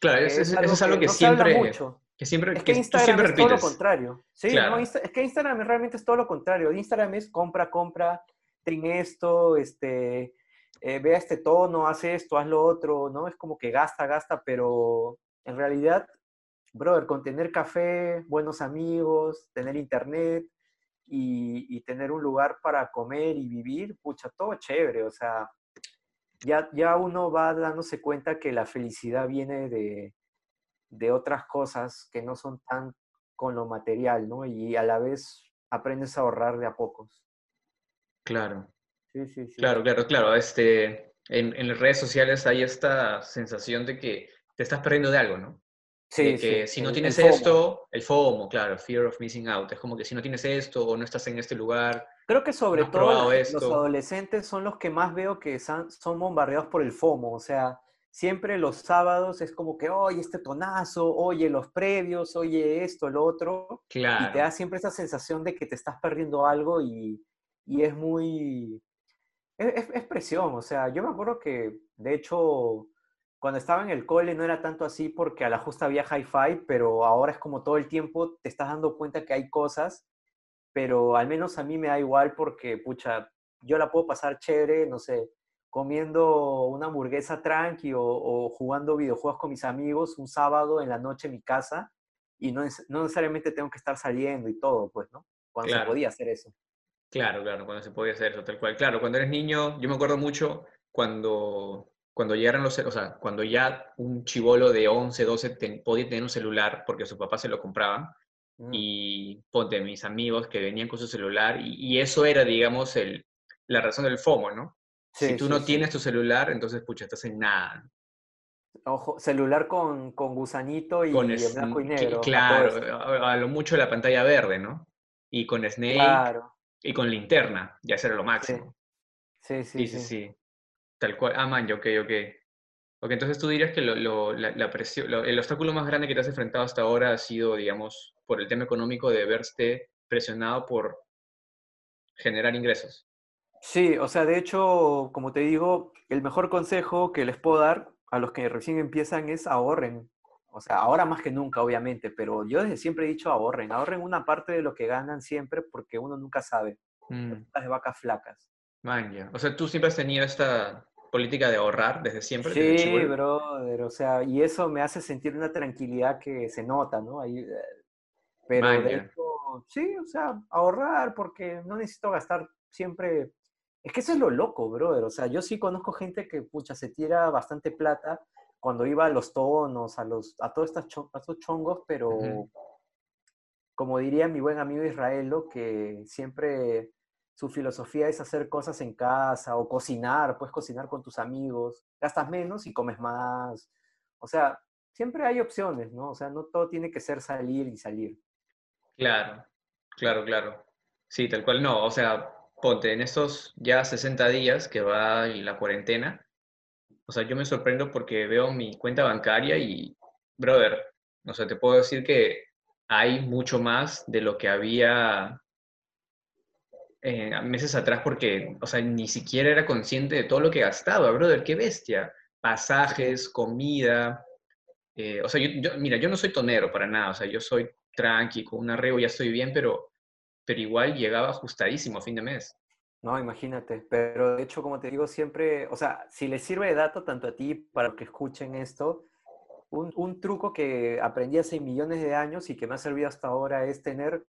Claro, eso, es algo que no siempre, mucho. que siempre, Es que Instagram siempre es todo lo contrario. Sí, Claro. no, Insta- es que Instagram realmente es todo lo contrario. Instagram es compra, compra, ten esto, este, eh, vea este tono, haz esto, haz lo otro, ¿no? Es como que gasta, gasta, pero en realidad, brother, con tener café, buenos amigos, tener internet y, y tener un lugar para comer y vivir, pucha, todo chévere, o sea, ya, ya uno va dándose cuenta que la felicidad viene de, de otras cosas que no son tan con lo material, ¿no? Y a la vez aprendes a ahorrar de a pocos. Claro, Sí, sí, sí. claro, claro, claro. Este, en, en las redes sociales hay esta sensación de que te estás perdiendo de algo, ¿no? Sí, de que sí, si no el- tienes el esto, el FOMO, claro, fear of missing out. Es como que si no tienes esto o no estás en este lugar, Creo que sobre has todo gen- los esto. adolescentes son los que más veo que san- son bombardeados por el FOMO. O sea, siempre los sábados es como que, oye, este tonazo, oye, los previos, oye, esto, lo otro. Y te claro, da siempre esa sensación de que te estás perdiendo algo y, y es muy... Es, es- es presión, o sea, yo me acuerdo que, de hecho, cuando estaba en el cole no era tanto así porque a la justa había hi-fi, pero ahora es como todo el tiempo te estás dando cuenta que hay cosas, pero al menos a mí me da igual porque, pucha, yo la puedo pasar chévere, no sé, comiendo una hamburguesa tranqui o, o jugando videojuegos con mis amigos un sábado en la noche en mi casa y no, no necesariamente tengo que estar saliendo y todo, pues, ¿no? Cuando se Claro. podía hacer eso. claro, claro, cuando se podía hacer eso, tal cual. Claro, cuando eres niño, yo me acuerdo mucho cuando cuando llegaron los, o sea, cuando ya un chivolo de 11, 12 podía tener un celular porque su papá se lo compraba, mm. y ponte mis amigos que venían con su celular, y, eso era, digamos, el, la razón del FOMO, ¿no? si tú no tienes tu celular, entonces, pucha, estás en nada. Ojo, celular con, con gusanito y, con blanco y negro. Claro, a, lo mucho la pantalla verde, ¿no? Y con Snake y con linterna, ya será lo máximo. Sí, sí, sí. sí, Tal cual. Ah, man, ok, ok. Ok, entonces tú dirías que lo, la, presión, el obstáculo más grande que te has enfrentado hasta ahora ha sido, digamos, por el tema económico de verte presionado por generar ingresos. Sí, o sea, de hecho, como te digo, el mejor consejo que les puedo dar a los que recién empiezan es ahorren. O sea, ahora más que nunca, obviamente, pero yo desde siempre he dicho ahorren. Ahorren una parte de lo que ganan siempre porque uno nunca sabe. Mm. Las vacas flacas. Man, O sea, tú siempre has tenido esta política de ahorrar desde siempre. Sí, brother. O sea, y eso me hace sentir una tranquilidad que se nota, ¿no? Ahí, eh, pero de hecho, sí, o sea, ahorrar porque no necesito gastar siempre es que eso es lo loco, brother. O sea, yo sí conozco gente que, pucha, se tira bastante plata cuando iba a los tonos, a, los, a todos estos chongos, pero como diría mi buen amigo Israelo, que siempre su filosofía es hacer cosas en casa o cocinar, puedes cocinar con tus amigos, gastas menos y comes más. O sea, siempre hay opciones, ¿no? O sea, no todo tiene que ser salir y salir. Claro, claro, claro. Sí, tal cual no. O sea, ponte, en estos ya 60 días que va la cuarentena, o sea, yo me sorprendo porque veo mi cuenta bancaria y, brother, no sé, te puedo decir que hay mucho más de lo que había eh, meses atrás porque, o sea, ni siquiera era consciente de todo lo que gastaba, brother, qué bestia. Pasajes, comida. Eh, o sea, yo, mira, yo no soy tonero para nada, o sea, yo soy tranqui, con un arreo ya estoy bien, pero pero igual llegaba ajustadísimo a fin de mes. No, imagínate, pero de hecho, como te digo, siempre, o sea, si les sirve de dato tanto a ti para que escuchen esto, un, un, truco que aprendí hace millones de años y que me ha servido hasta ahora es tener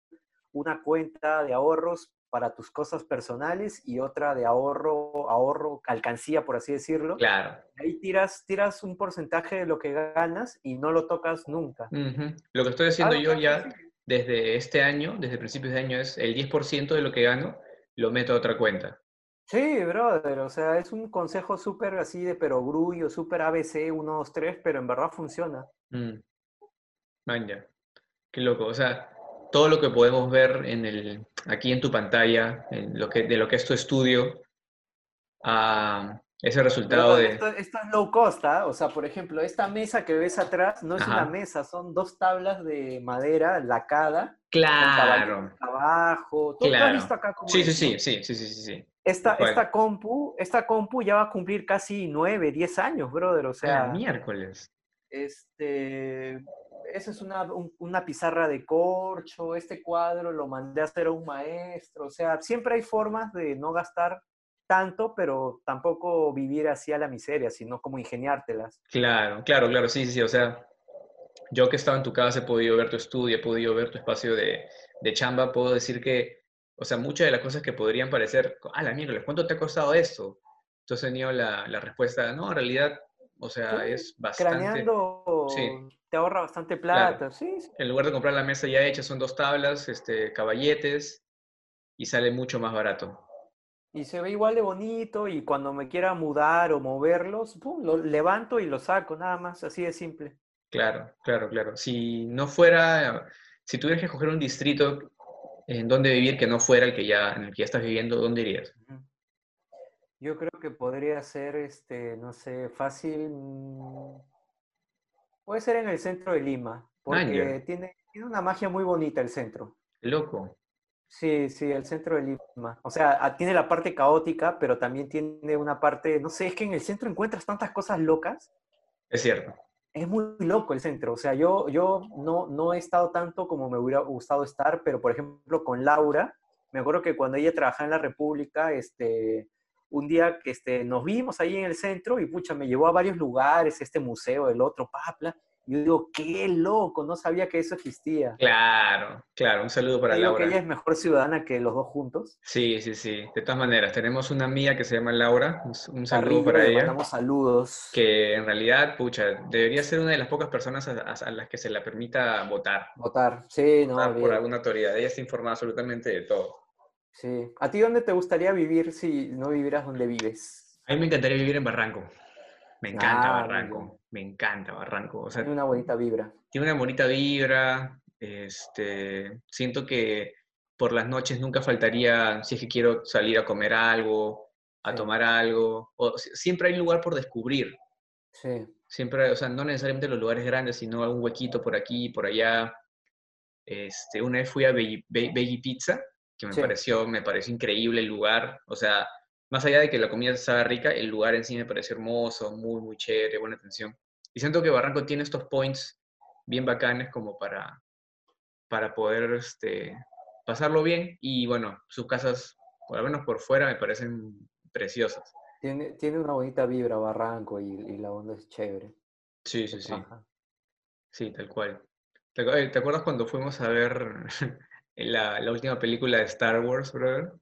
una cuenta de ahorros para tus cosas personales y otra de ahorro, ahorro, alcancía, por así decirlo. Claro. Ahí tiras, tiras un porcentaje de lo que ganas y no lo tocas nunca. Lo que estoy haciendo yo ya desde este año, desde principios de año, es el 10% de lo que gano, lo meto a otra cuenta. Sí, brother, o sea, es un consejo súper así de perogrullo, súper ABC 1, 2, 3, pero en verdad funciona. Mm. qué loco, o sea, todo lo que podemos ver en el, aquí en tu pantalla, en lo que, de lo que es tu estudio, ah, ese resultado de... Esto, es low cost, ¿ah? O sea, por ejemplo, esta mesa que ves atrás no es una mesa, son dos tablas de madera lacada. Claro. Abajo. ¿Tú, has visto acá cómo sí, sí, sí, sí, sí, sí, sí, Esta, esta, compu, esta compu ya va a cumplir casi nueve, diez años, brother. O sea... miércoles. Este... Esa es una, una pizarra de corcho, este cuadro lo mandé a hacer a un maestro, o sea, siempre hay formas de no gastar tanto, pero tampoco vivir así a la miseria, sino como ingeniártelas. Claro, claro, claro, sí, sí, sí, o sea, yo que estaba en tu casa he podido ver tu estudio, he podido ver tu espacio de, de chamba, puedo decir que, o sea, muchas de las cosas que podrían parecer, ah, la mierda, ¿cuánto te ha costado esto? Entonces he tenido la, la respuesta, no, en realidad, o sea, es bastante... Craneando sí. te ahorra bastante plata, sí, En lugar de comprar la mesa ya hecha, son dos tablas, este, caballetes, y sale mucho más barato y se ve igual de bonito y cuando me quiera mudar o moverlos, pum, lo levanto y lo saco, nada más, así de simple. Claro, claro, claro. Si no fuera, si tuvieras que escoger un distrito en donde vivir que no fuera el que ya, en el que ya estás viviendo, ¿dónde irías? Yo creo que podría ser, este, no sé, fácil. Puede ser en el centro de Lima, porque tiene, tiene una magia muy bonita el centro. Loco. Sí, sí, el centro de Lima. O sea, tiene la parte caótica, pero también tiene una parte, no sé, es que en el centro encuentras tantas cosas locas. Es cierto. Es muy loco el centro. O sea, yo, yo no, no he estado tanto como me hubiera gustado estar, pero por ejemplo con Laura, me acuerdo que cuando ella trabajaba en la República, este, un día que este, nos vimos ahí en el centro y pucha, me llevó a varios lugares, este museo, el otro, papla, yo digo, qué loco, no sabía que eso existía. Claro, claro, un saludo para Digo Laura. que ella es mejor ciudadana que los dos juntos. Sí, sí, sí. De todas maneras, tenemos una amiga que se llama Laura, un, un saludo Carrillo, para le ella, mandamos saludos. que en realidad, pucha, debería ser una de las pocas personas a, a- a las que se le permita votar, Votar, sí, no, votar por alguna autoridad. Ella está informada absolutamente de todo. Sí. ¿A ti dónde te gustaría vivir si no vivieras donde vives? A mí me encantaría vivir en Barranco. Me encanta Ah, Barranco, bien. me encanta Barranco. O sea, Tiene una bonita vibra. tiene una bonita vibra. Este, siento que por las noches nunca faltaría, si es que quiero salir a comer algo, a Sí. tomar algo, o si- siempre hay lugar por descubrir. Sí, Siempre, o sea, no necesariamente los lugares grandes, sino algún huequito por aquí, por allá. Este, una vez fui a Veggie, Ve- Veggie Pizza, que me Sí. pareció, me pareció increíble el lugar. O sea, más allá de que la comida estaba rica, el lugar en sí me pareció hermoso, muy, muy chévere, buena atención. Y siento que Barranco tiene estos points bien bacanes como para, para poder este, pasarlo bien. Y bueno, sus casas, por lo menos por fuera, me parecen preciosas. tiene, tiene una bonita vibra Barranco y, y la onda es chévere. Sí, sí, sí. Ajá. Sí, tal cual. ¿Te, acu- eh, te acuerdas cuando fuimos a ver la, la última película de Star Wars, brother?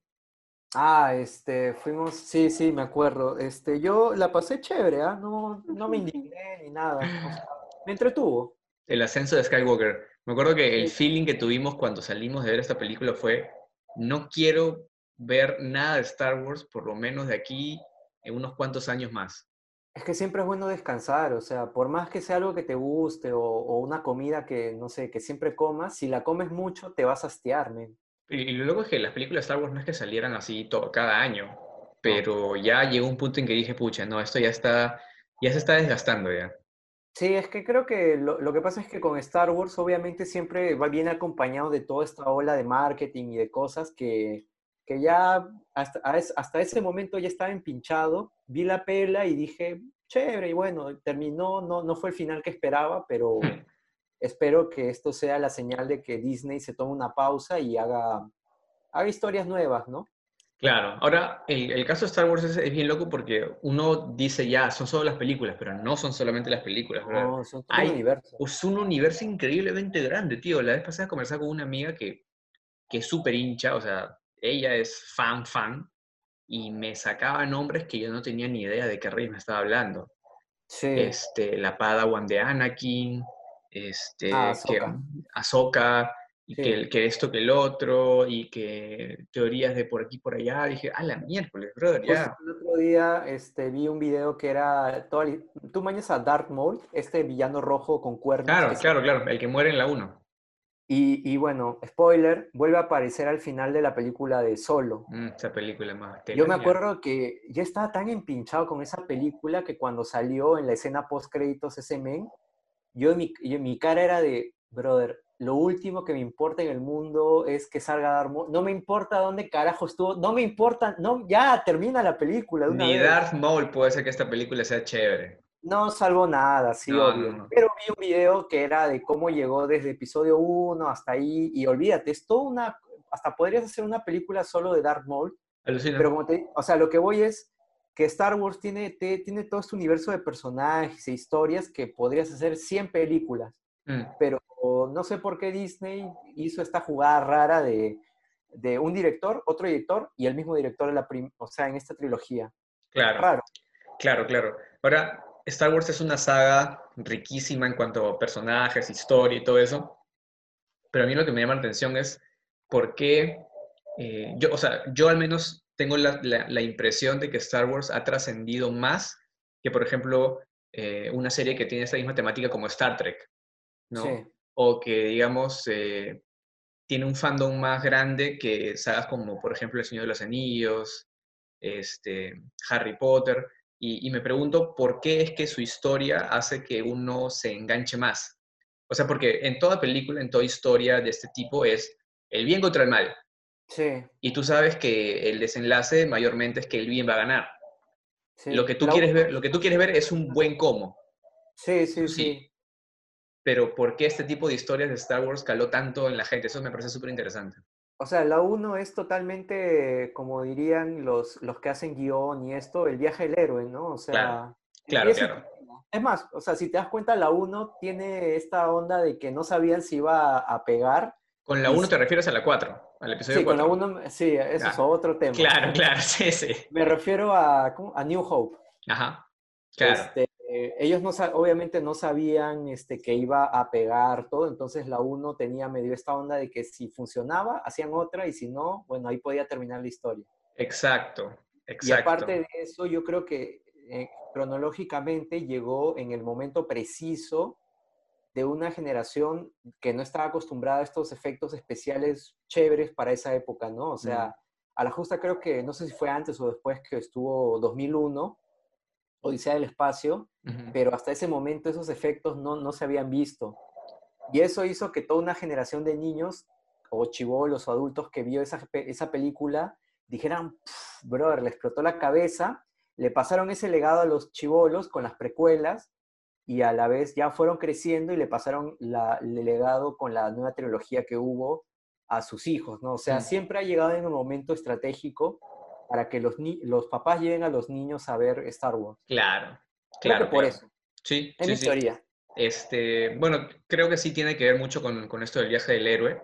Ah, este, fuimos, sí, sí, me acuerdo. Este, yo la pasé chévere, ¿ah? No, no me indigné ni nada. o sea, me entretuvo. El ascenso de Skywalker. Me acuerdo que el feeling que tuvimos cuando salimos de ver esta película fue, no quiero ver nada de Star Wars, por lo menos de aquí en unos cuantos años más. Es que siempre es bueno descansar, o sea, por más que sea algo que te guste o, o una comida que, no sé, que siempre comas, si la comes mucho te vas a hastiar, men. Y, lo loco es que las películas de Star Wars no es que salieran así todo, cada año, pero ya llegó un punto en que dije, pucha, no, esto ya está, ya se está desgastando ya. Sí, es que creo que lo, lo que pasa es que con Star Wars obviamente siempre va bien acompañado de toda esta ola de marketing y de cosas que, que ya hasta, hasta ese momento ya estaba empinchado. Vi la pela y dije, chévere, y bueno, terminó, no, no fue el final que esperaba, pero Hmm. espero que esto sea la señal de que Disney se tome una pausa y haga, haga historias nuevas, ¿no? Claro, ahora el, el caso de Star Wars es, es bien loco porque uno dice ya, son solo las películas, pero no son solamente las películas, ¿verdad? No, son todo Hay- un universo. Es un universo increíblemente grande, tío. La vez pasada conversaba con una amiga que, que es súper hincha, o sea, ella es fan, fan, y me sacaba nombres que yo no tenía ni idea de qué rey me estaba hablando. Sí, Este, la Padawan de Anakin, este, Ah, que Ahsoka. Y Sí. que, esto, que el otro, y que teorías de por aquí, por allá. Dije, a la miércoles, brother, ya. el otro día este, vi un video que era, toda tú mañas a Darth Maul, este villano rojo con cuernos. Claro, se- claro, claro, el que muere en la 1. Y, y bueno, spoiler, vuelve a aparecer al final de la película de Solo. esa película más. Yo me acuerdo que ya estaba tan empinchado con esa película que cuando salió en la escena post créditos ese men, yo mi, yo- mi cara era de, brother, lo último que me importa en el mundo es que salga Darth Maul. No me importa dónde carajo estuvo, no me importa, no, ya termina la película de una Ni vez. Darth Maul puede hacer que esta película sea chévere. No salvó nada, sí, No, obvio. no, no. Pero vi un video que era de cómo llegó desde episodio 1 hasta ahí, y olvídate, es toda una, hasta podrías hacer una película solo de Darth Maul, Alucina. pero como te o sea, lo que voy es que Star Wars tiene, te- tiene todo este universo de personajes e historias que podrías hacer 100 películas, Mm, pero no sé por qué Disney hizo esta jugada rara de, de un director, otro director y el mismo director en la prim- o sea, en esta trilogía. claro, Raro. claro, claro. Ahora, Star Wars es una saga riquísima en cuanto a personajes, historia y todo eso. Pero a mí lo que me llama la atención es por qué, eh, yo, o sea, yo al menos tengo la, la- la impresión de que Star Wars ha trascendido más que, por ejemplo, eh, una serie que tiene esta misma temática como Star Trek, ¿no? Sí. o que, digamos, eh, tiene un fandom más grande que sagas como, por ejemplo, El Señor de los Anillos, este, Harry Potter, y, y me pregunto por qué es que su historia hace que uno se enganche más. O sea, porque en toda película, en toda historia de este tipo es el bien contra el mal, Sí, y tú sabes que el desenlace mayormente es que el bien va a ganar. sí. Lo que tú La quieres ver, lo que tú quieres ver es un buen cómo. Sí, sí, Sí. sí. Pero ¿por qué este tipo de historias de Star Wars caló tanto en la gente? Eso me parece súper interesante. O sea, la 1 es totalmente, como dirían los, los que hacen guion y esto, el viaje del héroe, ¿no? O sea, Claro, y claro. termina. Es más, o sea, si te das cuenta, la 1 tiene esta onda de que no sabían si iba a pegar. Con la 1 te refieres a la 4, al episodio sí, 4. con la 1, sí, eso es otro tema. Claro, claro, sí, sí. Me refiero a, a New Hope. Ajá, claro. Este, ellos no, obviamente no sabían este, que iba a pegar todo, entonces la 1 tenía medio esta onda de que si funcionaba, hacían otra y si no, bueno, ahí podía terminar la historia. Exacto, exacto. Y aparte de eso, yo creo que eh, cronológicamente llegó en el momento preciso de una generación que no estaba acostumbrada a estos efectos especiales chéveres para esa época, ¿no? O sea, a la justa creo que, no sé si fue antes o después que estuvo 2001, Odisea del Espacio, pero hasta ese momento esos efectos no, no se habían visto. Y eso hizo que toda una generación de niños, o chivolos o adultos que vio esa, esa película, dijeran, brother, le explotó la cabeza, le pasaron ese legado a los chivolos con las precuelas y a la vez ya fueron creciendo y le pasaron la, el legado con la nueva trilogía que hubo a sus hijos, ¿no? O sea, siempre ha llegado en un momento estratégico para que los, los papás lleven a los niños a ver Star Wars. Claro, claro. por eso. Sí, en sí, mi teoría. Este, bueno, creo que sí tiene que ver mucho con, con esto del viaje del héroe,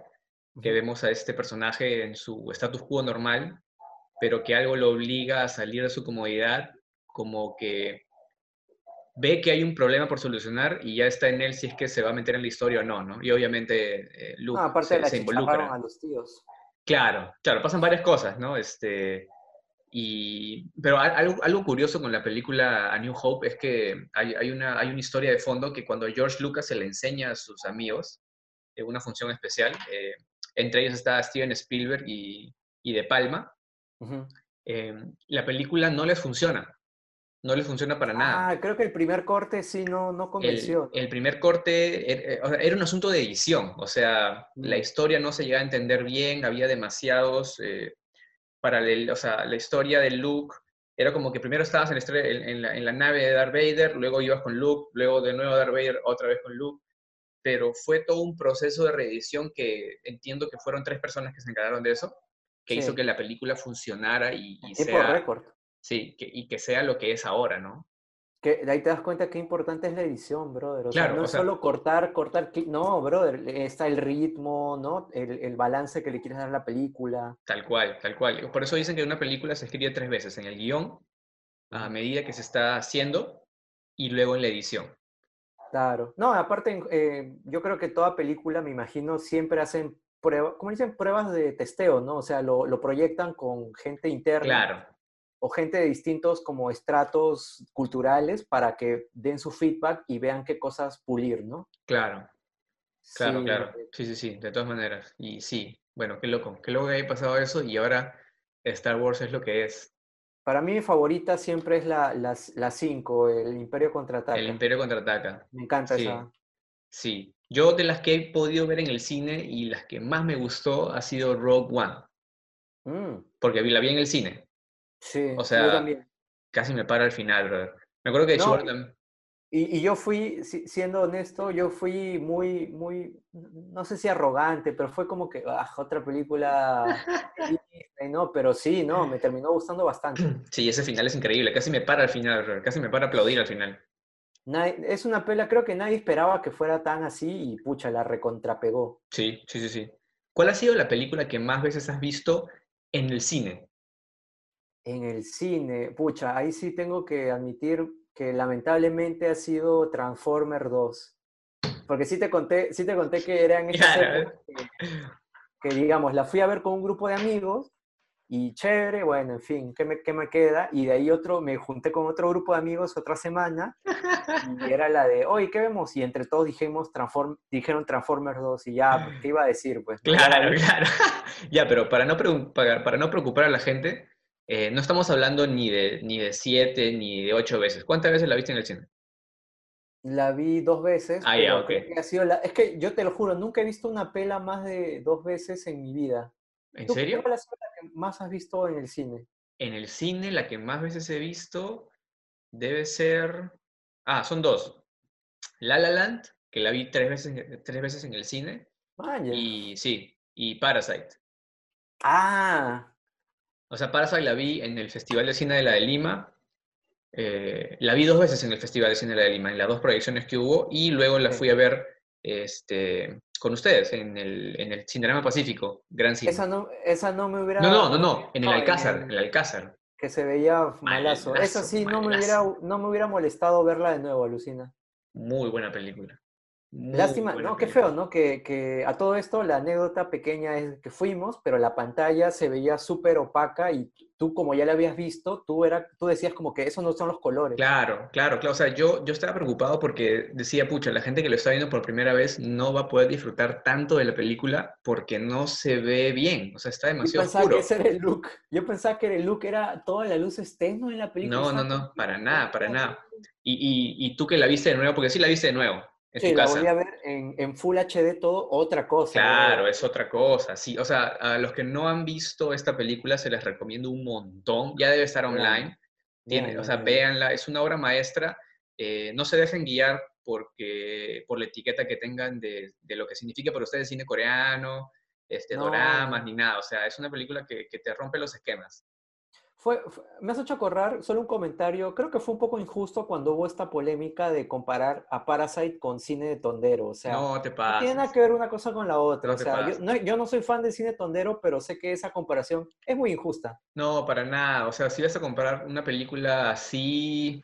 que vemos a este personaje en su status quo normal, pero que algo lo obliga a salir de su comodidad, como que ve que hay un problema por solucionar y ya está en él si es que se va a meter en la historia o no, ¿no? Y obviamente eh, Luke aparte se, de la se involucra. a los tíos. Claro, claro, pasan varias cosas, ¿no? Este, y, pero algo, algo curioso con la película A New Hope es que hay, hay, una, hay una historia de fondo que cuando George Lucas se le enseña a sus amigos en una función especial, eh, entre ellos está Steven Spielberg y, y De Palma, eh, la película no les funciona. No les funciona para nada. Ah, creo que el primer corte sí no, no convenció. El, el primer corte era, era, un asunto de edición, o sea, la historia no se llegaba a entender bien, había demasiados eh, paralelos, o sea, la historia de Luke era como que primero estabas en, en, la, en, la, nave de Darth Vader, luego ibas con Luke, luego de nuevo Darth Vader, otra vez con Luke, pero fue todo un proceso de reedición que entiendo que fueron tres personas que se encargaron de eso, que sí. hizo que la película funcionara y, y sea... récord. Sí, que, y que sea lo que es ahora, ¿no? Que de ahí te das cuenta qué importante es la edición, brother. O claro, sea, no o es sea, solo cortar, cortar, no, brother, está el ritmo, ¿no? El, el, balance que le quieres dar a la película. Tal cual, tal cual. Por eso dicen que una película se escribe tres veces, en el guion, a medida que se está haciendo, y luego en la edición. Claro. No, aparte, eh, yo creo que toda película, me imagino, siempre hacen pruebas, como dicen, pruebas de testeo, ¿no? O sea, lo, lo proyectan con gente interna. Claro o gente de distintos como estratos culturales para que den su feedback y vean qué cosas pulir, ¿no? Claro, claro, sí. claro. Sí, sí, sí, de todas maneras. Y sí, bueno, qué loco, qué loco que haya pasado eso y ahora Star Wars es lo que es. Para mí mi favorita siempre es la 5, la, cinco, el Imperio Contraataca. El Imperio Contraataca. Me encanta sí. esa. Sí, yo de las que he podido ver en el cine y las que más me gustó ha sido Rogue One. Mm. Porque la vi en el cine. Sí, o sea, yo también. casi me para al final, brother. Me acuerdo que de No, también- Y, y yo fui, si- siendo honesto, yo fui muy, muy, no sé si arrogante, pero fue como que, ah, otra película ¿no? Pero sí, no, me terminó gustando bastante. Sí, ese final es increíble. Casi me para al final, brother. Casi me para a aplaudir al final. Nadie- es una pela, creo que nadie esperaba que fuera tan así y pucha, la recontrapegó. Sí, sí, sí, sí. ¿Cuál ha sido la película que más veces has visto en el cine? En el cine, pucha, ahí sí tengo que admitir que lamentablemente ha sido Transformer 2. Porque sí te conté, sí te conté que eran esas Claro. que, que, digamos, la fui a ver con un grupo de amigos y chévere, bueno, en fin, ¿qué me, qué me queda? Y de ahí otro, me junté con otro grupo de amigos otra semana y era la de, oye, ¿qué vemos? Y entre todos dijimos Transform, dijeron Transformers 2 y ya, pues, ¿qué iba a decir? Pues, Claro, claro. Ya, pero para no, para no preocupar a la gente, eh, no estamos hablando ni de, ni de siete ni de ocho veces. ¿Cuántas veces la viste en el cine? La vi dos veces. Ah, ya, pero ok. creo que ha sido la- Es que yo te lo juro, nunca he visto una pela más de dos veces en mi vida. ¿En ¿Tú serio? ¿Cuál ha sido la que más has visto en el cine? En el cine, la que más veces he visto debe ser. Ah, son dos. La La Land, que la vi tres veces, tres veces en el cine. Vaya. Y sí, y Parasite. Ah, O sea, Parasite la vi en el Festival de Cine de la de Lima Eh, la vi dos veces en el Festival de Cine de Lima, en las dos proyecciones que hubo, y luego la fui a ver este, con ustedes en el, en el Cinerama Pacífico, Gran Cine. Esa no, esa no me hubiera... No, no, no, no, en el Alcázar, en el Alcázar. Que se veía malazo. esa sí no me, hubiera, no me hubiera molestado verla de nuevo, Alucina. Muy buena película. Lástima, ¿no? Qué feo, ¿no? Que, que, a todo esto la anécdota pequeña es que fuimos, pero la pantalla se veía súper opaca y tú como ya la habías visto, tú, era, tú decías como que esos no son los colores. Claro, claro, claro. O sea, yo, yo estaba preocupado porque decía, pucha, la gente que lo está viendo por primera vez no va a poder disfrutar tanto de la película porque no se ve bien. O sea, está demasiado yo pensaba oscuro. Que ese era el look. Yo pensaba que el look era toda la luz externa en la película. No, no, no, para nada, para nada. Y, y, y tú que la viste de nuevo, porque sí la viste de nuevo sí, la voy a ver en, en, Full HD todo, otra cosa. Claro, es otra cosa, sí. O sea, a los que no han visto esta película se les recomiendo un montón. Ya debe estar online. Tiene, o sea, véanla, es una obra maestra. Eh, no se dejen guiar porque, por la etiqueta que tengan de, de lo que significa para ustedes cine coreano, este, doramas, ni nada. O sea, es una película que, que te rompe los esquemas. Fue, me has hecho acordar, solo un comentario, creo que fue un poco injusto cuando hubo esta polémica de comparar a Parasite con cine de tondero, o sea, no, te pasa. tiene nada que ver una cosa con la otra, o sea, yo no, yo no, soy fan del cine tondero, pero sé que esa comparación es muy injusta. No, para nada, o sea, si vas a comparar una película así...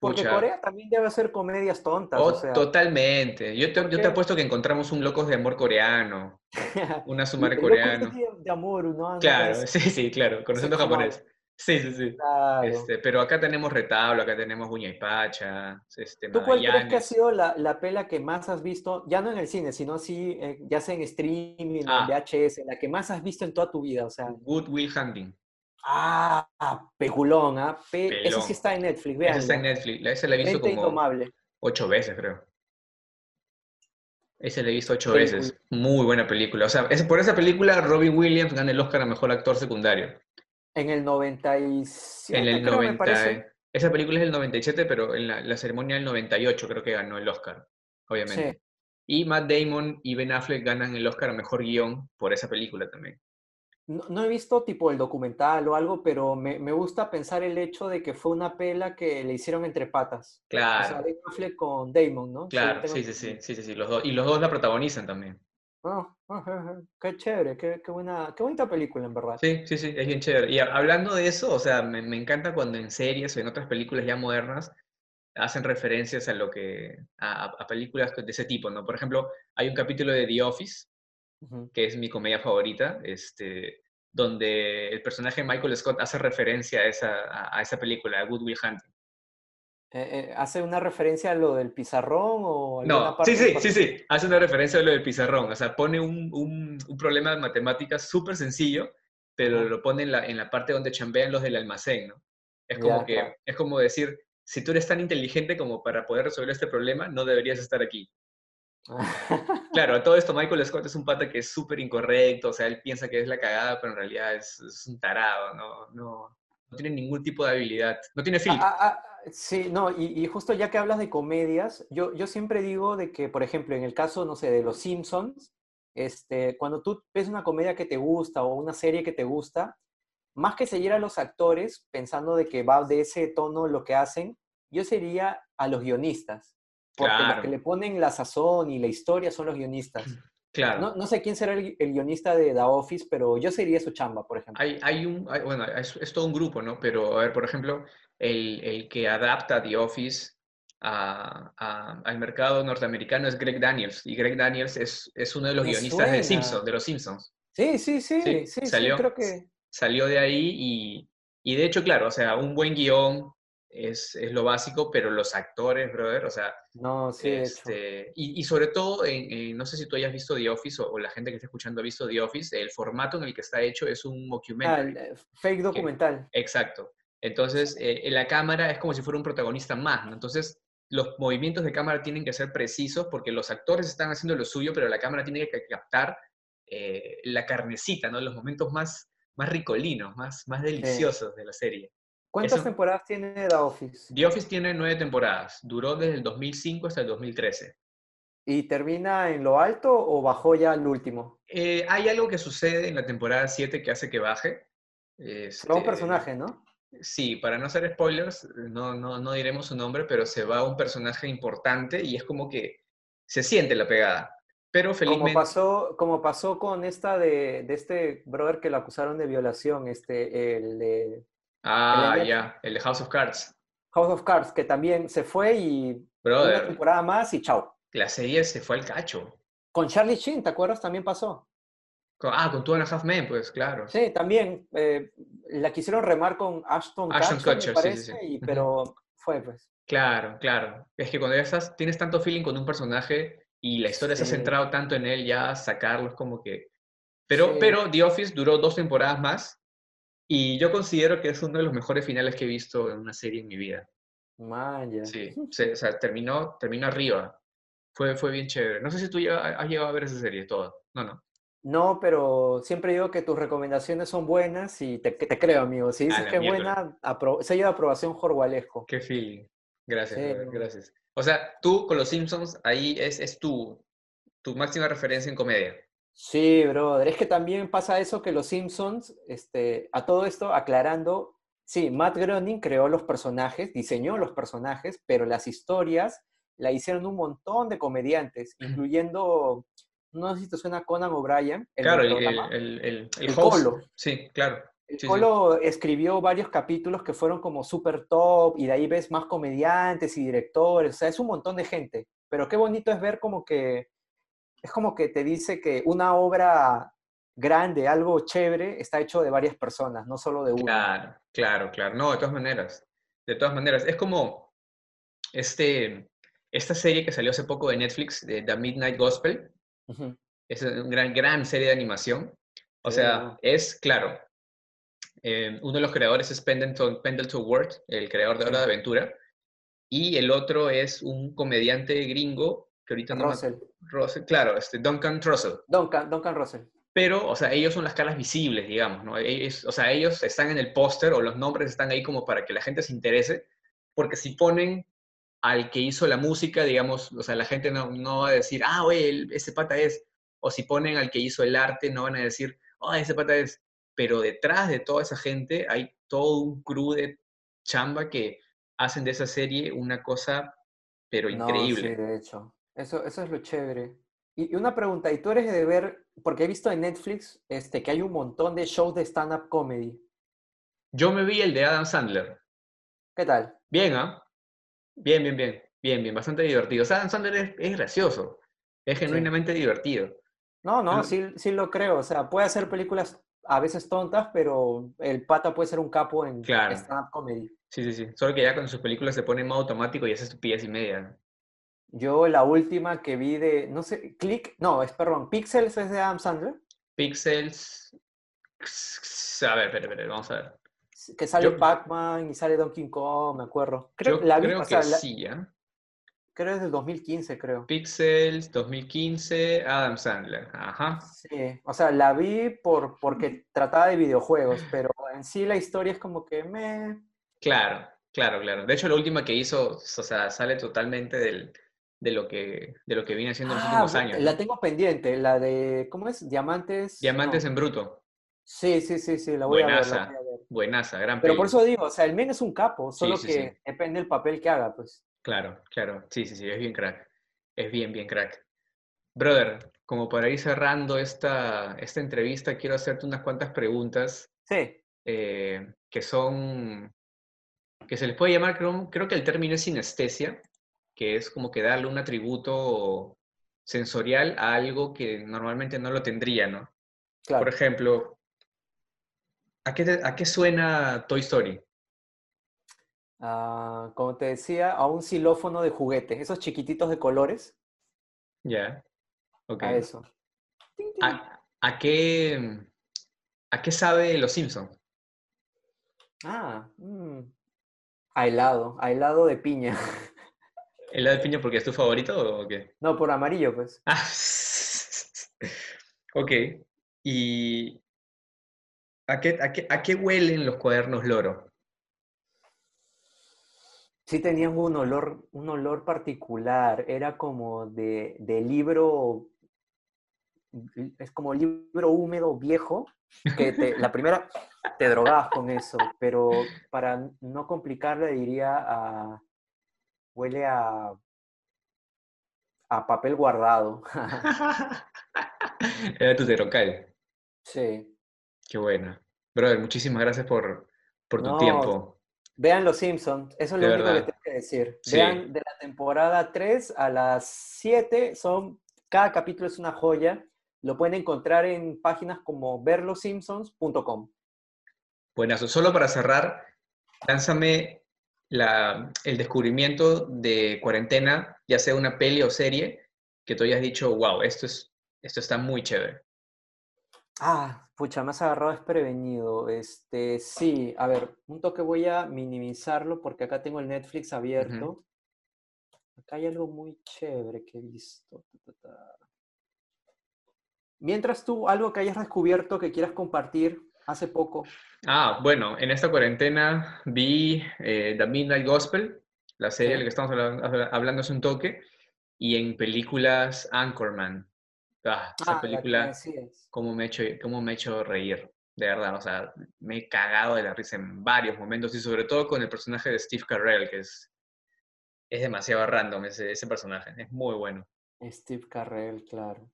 Porque Corea también debe hacer comedias tontas. Oh, o sea, totalmente. Yo te, yo te apuesto que encontramos un Locos de Amor coreano, una Sumare coreano. de amor, ¿no? Claro, sí, sí, claro, conociendo sí, japonés. Sí, sí, sí. Claro. Este, pero acá tenemos Retablo, acá tenemos Uña y Pacha. Este, ¿Tú cuál crees que ha sido la, la, pela que más has visto, ya no en el cine, sino así, eh, ya sea en streaming, ah. en VHS, la que más has visto en toda tu vida? O sea, Good Will Hunting. Ah, peculón, ¿ah? Pe Eso sí está en Netflix, vean. Esa está en Netflix. Esa la he visto como indomable. ocho veces, creo. Esa la he visto ocho veces. Muy buena película. O sea, es, por esa película Robin Williams gana el Oscar a Mejor Actor Secundario. En el 97, En el 90. Esa película es del 97, pero en la, la, ceremonia del 98 creo que ganó el Oscar, obviamente. Sí. Y Matt Damon y Ben Affleck ganan el Oscar a Mejor Guión por esa película también. No, no, he visto tipo el documental o algo, pero me, me, gusta pensar el hecho de que fue una pela que le hicieron entre patas. Claro. O sea, Ben Affleck con Damon, ¿no? Claro, sí, sí, sí, sí, sí, sí, los dos. Y los dos la protagonizan también. Oh, oh, qué chévere, qué, qué, buena, qué bonita película, en verdad. Sí, sí, sí, es bien chévere. Y hablando de eso, o sea, me, me encanta cuando en series o en otras películas ya modernas hacen referencias a lo que, a, a películas de ese tipo, ¿no? Por ejemplo, hay un capítulo de The Office, uh -huh. que es mi comedia favorita, este, donde el personaje Michael Scott hace referencia a esa, a, a esa película, a Good Will Hunting. Eh, eh, ¿Hace una referencia a lo del pizarrón o No, sí, sí, sí, sí, hace una referencia a lo del pizarrón, o sea, pone un, un, un problema de matemáticas súper sencillo, pero lo pone en la, en la parte donde chambean los del almacén, ¿no? Es como, ya, que, claro. es como decir, si tú eres tan inteligente como para poder resolver este problema, no deberías estar aquí. Claro, a todo esto Michael Scott es un pata que es súper incorrecto, o sea, él piensa que es la cagada, pero en realidad es, es un tarado, no, no, no, tiene ningún tipo de habilidad, no tiene filtro. Ah, ah, sí, no, y, y, justo ya que hablas de comedias, yo, yo siempre digo de que, por ejemplo, en el caso, no sé, de Los Simpsons, este, cuando tú ves una comedia que te gusta o una serie que te gusta, más que seguir a los actores pensando de que va de ese tono lo que hacen, yo sería a los guionistas. Porque claro. los que le ponen la sazón y la historia son los guionistas. Claro. No, no sé quién será el, el, guionista de The Office, pero yo sería su chamba, por ejemplo. Hay, hay un, hay, bueno, es, es, todo un grupo, ¿no? Pero, a ver, por ejemplo, el, el que adapta The Office a, a, al mercado norteamericano es Greg Daniels. Y Greg Daniels es, es uno de los Me guionistas suena. de, Simpson, de los Simpsons. Sí, sí, sí, sí, sí, salió, sí creo que... Salió de ahí y, y de hecho, claro, o sea, un buen guion es, es, lo básico, pero los actores, brother, o sea... No, sí, este, y, y, sobre todo, en, en, no sé si tú hayas visto The Office o, o, la gente que está escuchando ha visto The Office, el formato en el que está hecho es un mockumentary. Ah, fake documental. Que, exacto. Entonces, eh, la cámara es como si fuera un protagonista más, ¿no? Entonces, los movimientos de cámara tienen que ser precisos porque los actores están haciendo lo suyo, pero la cámara tiene que captar eh, la carnecita, ¿no? Los momentos más, más ricolinos, más, más deliciosos sí. de la serie. ¿Cuántas Eso, temporadas tiene The Office? The Office tiene nueve temporadas. Duró desde el 2005 hasta el 2013. ¿Y termina en lo alto o bajó ya al último? Eh, hay algo que sucede en la temporada 7 que hace que baje. Este, un personaje, ¿no? sí, para no hacer spoilers, no, no, no diremos su nombre, pero se va un personaje importante y es como que se siente la pegada. Pero felizmente... Como pasó, como pasó con esta de, de este brother que lo acusaron de violación, este, el de... Ah, ya, el de House of Cards. House of Cards, que también se fue y una Brother, temporada más y chao. la serie se fue al cacho. Con Charlie Sheen, ¿te acuerdas? También pasó. Con- ah, con Two and a Half Men, pues claro. Sí, también. eh, la quisieron remar con Ashton, Ashton Kutcher, me sí, parece, sí, sí. y- pero fue pues. Claro, claro. Es que cuando ya estás, tienes tanto feeling con un personaje y la historia se ha centrado tanto en él, ya sacarlo es como que... Pero, pero The Office duró dos temporadas más y yo considero que es uno de los mejores finales que he visto en una serie en mi vida. Man, ya. Sí, se- o sea, terminó, terminó arriba. Fue, fue bien chévere. No sé si tú ya has llegado a ver esa serie, todo. No, no. No, pero siempre digo que tus recomendaciones son buenas y te, creo, amigo. Si dices que es buena, apro sello de aprobación jorgualesco. Qué feeling. Gracias, Sí, brother, no. gracias. O sea, tú con los Simpsons, ahí es, es tu, tu máxima referencia en comedia. Sí, brother. Es que también pasa eso que los Simpsons, este, a todo esto, aclarando, sí, Matt Groening creó los personajes, diseñó los personajes, pero las historias la hicieron un montón de comediantes, incluyendo, no sé si te suena Conan O'Brien, el claro, el, el, el, el. Colo. Sí, claro. El sí, sí. Colo escribió varios capítulos que fueron como super top y de ahí ves más comediantes y directores, o sea, es un montón de gente. Pero qué bonito es ver como que, es como que te dice que una obra grande, algo chévere, está hecho de varias personas, no solo de una. Claro, claro, claro. No, de todas maneras. De todas maneras. Es como este, esta serie que salió hace poco de Netflix, de The Midnight Gospel. Es una gran, gran serie de animación. O Sí, sea, es, claro, eh, uno de los creadores es Pendleton, Pendleton Ward, el creador de. Hora de Aventura, y el otro es un comediante gringo, que ahorita no me Russell. Russell, claro, este, Duncan Trussell. Duncan, Duncan Russell. Pero, o sea, ellos son las caras visibles, digamos, ¿no? Ellos, o sea, ellos están en el póster o los nombres están ahí como para que la gente se interese, porque si ponen al que hizo la música, digamos, o sea, la gente no, no va a decir, ah, oye, ese pata es, o si ponen al que hizo el arte, no van a decir, oh, ese pata es, pero detrás de toda esa gente hay todo un crew de chamba que hacen de esa serie una cosa, pero No, increíble. sí, de hecho. Eso, eso es lo chévere. Y, y una pregunta, ¿y tú eres de ver, porque he visto en Netflix este, que hay un montón de shows de stand-up comedy? Yo me vi el de Adam Sandler. ¿Qué tal? Bien, ¿ah? Bien, bien, bien, bien, bien, bastante divertido. O sea, Adam Sandler es, es gracioso, es genuinamente divertido. No, no, sí, sí lo creo. O sea, puede hacer películas a veces tontas, pero el pata puede ser un capo en Claro. stand-up comedy. Sí, sí, sí. Solo que ya con sus películas se pone en modo automático y hace estupidez y media. Yo la última que vi de, no sé, Click, no, es perdón, Pixels es de Adam Sandler, Pixels. A ver, espera, espera, vamos a ver. que sale Pac-Man y sale Donkey Kong, me acuerdo. Creo, Yo la vi, creo o que sea, sí, ¿ya? creo es del 2015, creo. Pixels 2015, Adam Sandler. Ajá. Sí, o sea, la vi por, porque trataba de videojuegos, pero en sí la historia es como que me... Claro, claro, claro. De hecho, la última que hizo, o sea, sale totalmente del, de, lo que, de lo que viene haciendo en los Ah, últimos años. la tengo pendiente, la de, ¿cómo es? Diamantes. Diamantes no. en bruto. Sí, sí, sí, sí, la voy a ver, la Buenaza. voy a ver. Buenaza, gran Pero por eso digo, o sea, el men es un capo, Sí, solo sí, que sí. depende del papel que haga, pues. Claro, claro. Sí, sí, sí, es bien crack. Es bien, bien crack. Brother, como para ir cerrando esta, esta entrevista, quiero hacerte unas cuantas preguntas Sí, eh, que son, que se les puede llamar, creo, creo que el término es sinestesia, que es como que darle un atributo sensorial a algo que normalmente no lo tendría, ¿no? claro. Por ejemplo, ¿a qué, a qué suena Toy Story? Ah, como te decía, a un xilófono de juguete, esos chiquititos de colores, Ya, ok. a eso. Tin, tin. ¿A, a qué, ¿A qué sabe Los Simpsons? Ah, mm, a helado, a helado de piña. ¿El de piña porque es tu favorito o qué? No, por amarillo, pues. Ah, ok. ¿Y a qué, a qué, a qué huelen los cuadernos loro? Sí tenían un olor, un olor particular, era como de, de libro, es como libro húmedo viejo, que te- la primera, te drogas con eso, pero para no complicarle diría a... Huele a... a papel guardado. Era tu terocal. Sí. Qué buena. Brother, muchísimas gracias por, por tu No, tiempo. Vean Los Simpsons, eso es De lo único que tengo que decir. Sí. Vean de la temporada 3 a las 7, son, cada capítulo es una joya. Lo pueden encontrar en páginas como verlosimpsons.com. Buenazo. Solo para cerrar, lánzame la- el descubrimiento de cuarentena, ya sea una peli o serie, que tú hayas dicho, wow, esto, es, esto está muy chévere. Ah, pucha, me has agarrado desprevenido. Este, sí, a ver, un toque voy a minimizarlo porque acá tengo el Netflix abierto. Acá hay algo muy chévere que he visto. Mientras tú, algo que hayas descubierto que quieras compartir hace poco. Ah, bueno, en esta cuarentena vi eh, The Midnight Gospel, la serie de Sí. la que estamos habla- habla- hablando hace un toque, y en películas Anchorman. Ah, esa Ah, película, cómo me ha hecho, cómo me ha hecho reír, de verdad, o sea, me he cagado de la risa en varios momentos, y sobre todo con el personaje de Steve Carell, que es, es demasiado random ese, ese personaje, es muy bueno, Steve Carrell, claro.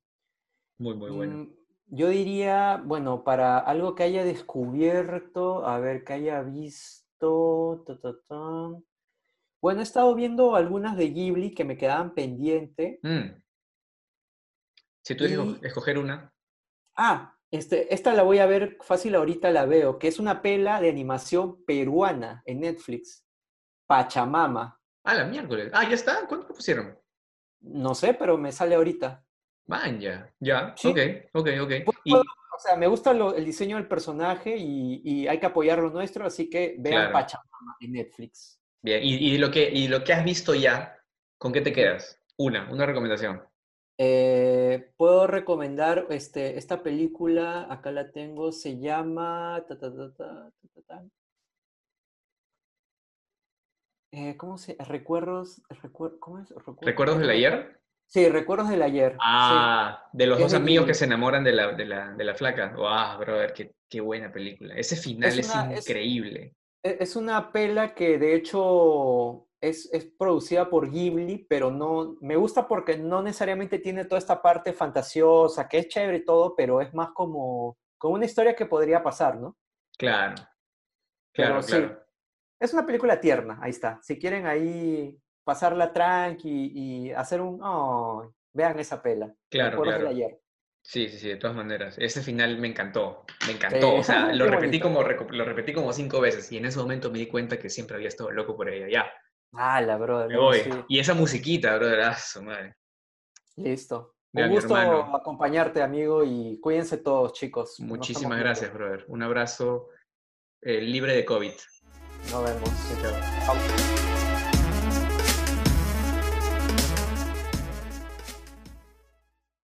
muy, muy bueno. Mm, Yo diría, bueno, para algo que haya descubierto, a ver, que haya visto. ta, ta, ta. Bueno, he estado viendo algunas de Ghibli que me quedaban pendiente. Mm. Si tú Y- escoger una, Ah, este, esta la voy a ver fácil ahorita la veo, que es una pela de animación peruana en Netflix. Pachamama. ah, la miércoles, ah, ya está, ¿cuánto pusieron? No sé, pero me sale ahorita. Man, ya, ya, Sí. ok, ok, ok. Y, O sea, me gusta lo- el diseño del personaje y, y hay que apoyar lo nuestro, así que vean Claro. Pachamama en Netflix. bien, y, y lo que, y lo que has visto ya, ¿con qué te quedas? Una, una recomendación. Eh, puedo recomendar este, esta película, acá la tengo, se llama... ta, ta, ta, ta, ta, ta, ta. Eh, ¿cómo se...? Recuerdos... recuer- ¿Cómo es? Recuer- ¿Recuerdos del ayer? Sí, Recuerdos del ayer. sí. Ah, de los Es dos amigos que se enamoran de la, de la, de la flaca. Wow, brother, qué, qué buena película. Ese final es, una- es- increíble. E- Es una pela que de hecho es, es producida por Ghibli, pero no, me gusta porque no necesariamente tiene toda esta parte fantasiosa, que es chévere y todo, pero es más como, como una historia que podría pasar, ¿no? Claro, Pero claro, sí. claro. Es una película tierna, ahí está. Si quieren ahí pasarla tranqui y hacer un, oh, vean esa pela. Claro, claro. ayer. Sí, sí, sí, de todas maneras. Ese final me encantó, me encantó. Sí, O sea, lo repetí, bonito. como, lo repetí como cinco veces y en ese momento me di cuenta que siempre había estado loco por ella. Ya, Ah, la brother. me voy. sí. Y esa musiquita, brother, ah, su madre. Listo. Ya, Un gusto acompañarte, amigo, y cuídense todos, chicos. Muchísimas viendo. gracias, brother. Un abrazo eh, libre de COVID. Nos vemos. Chao. Chao.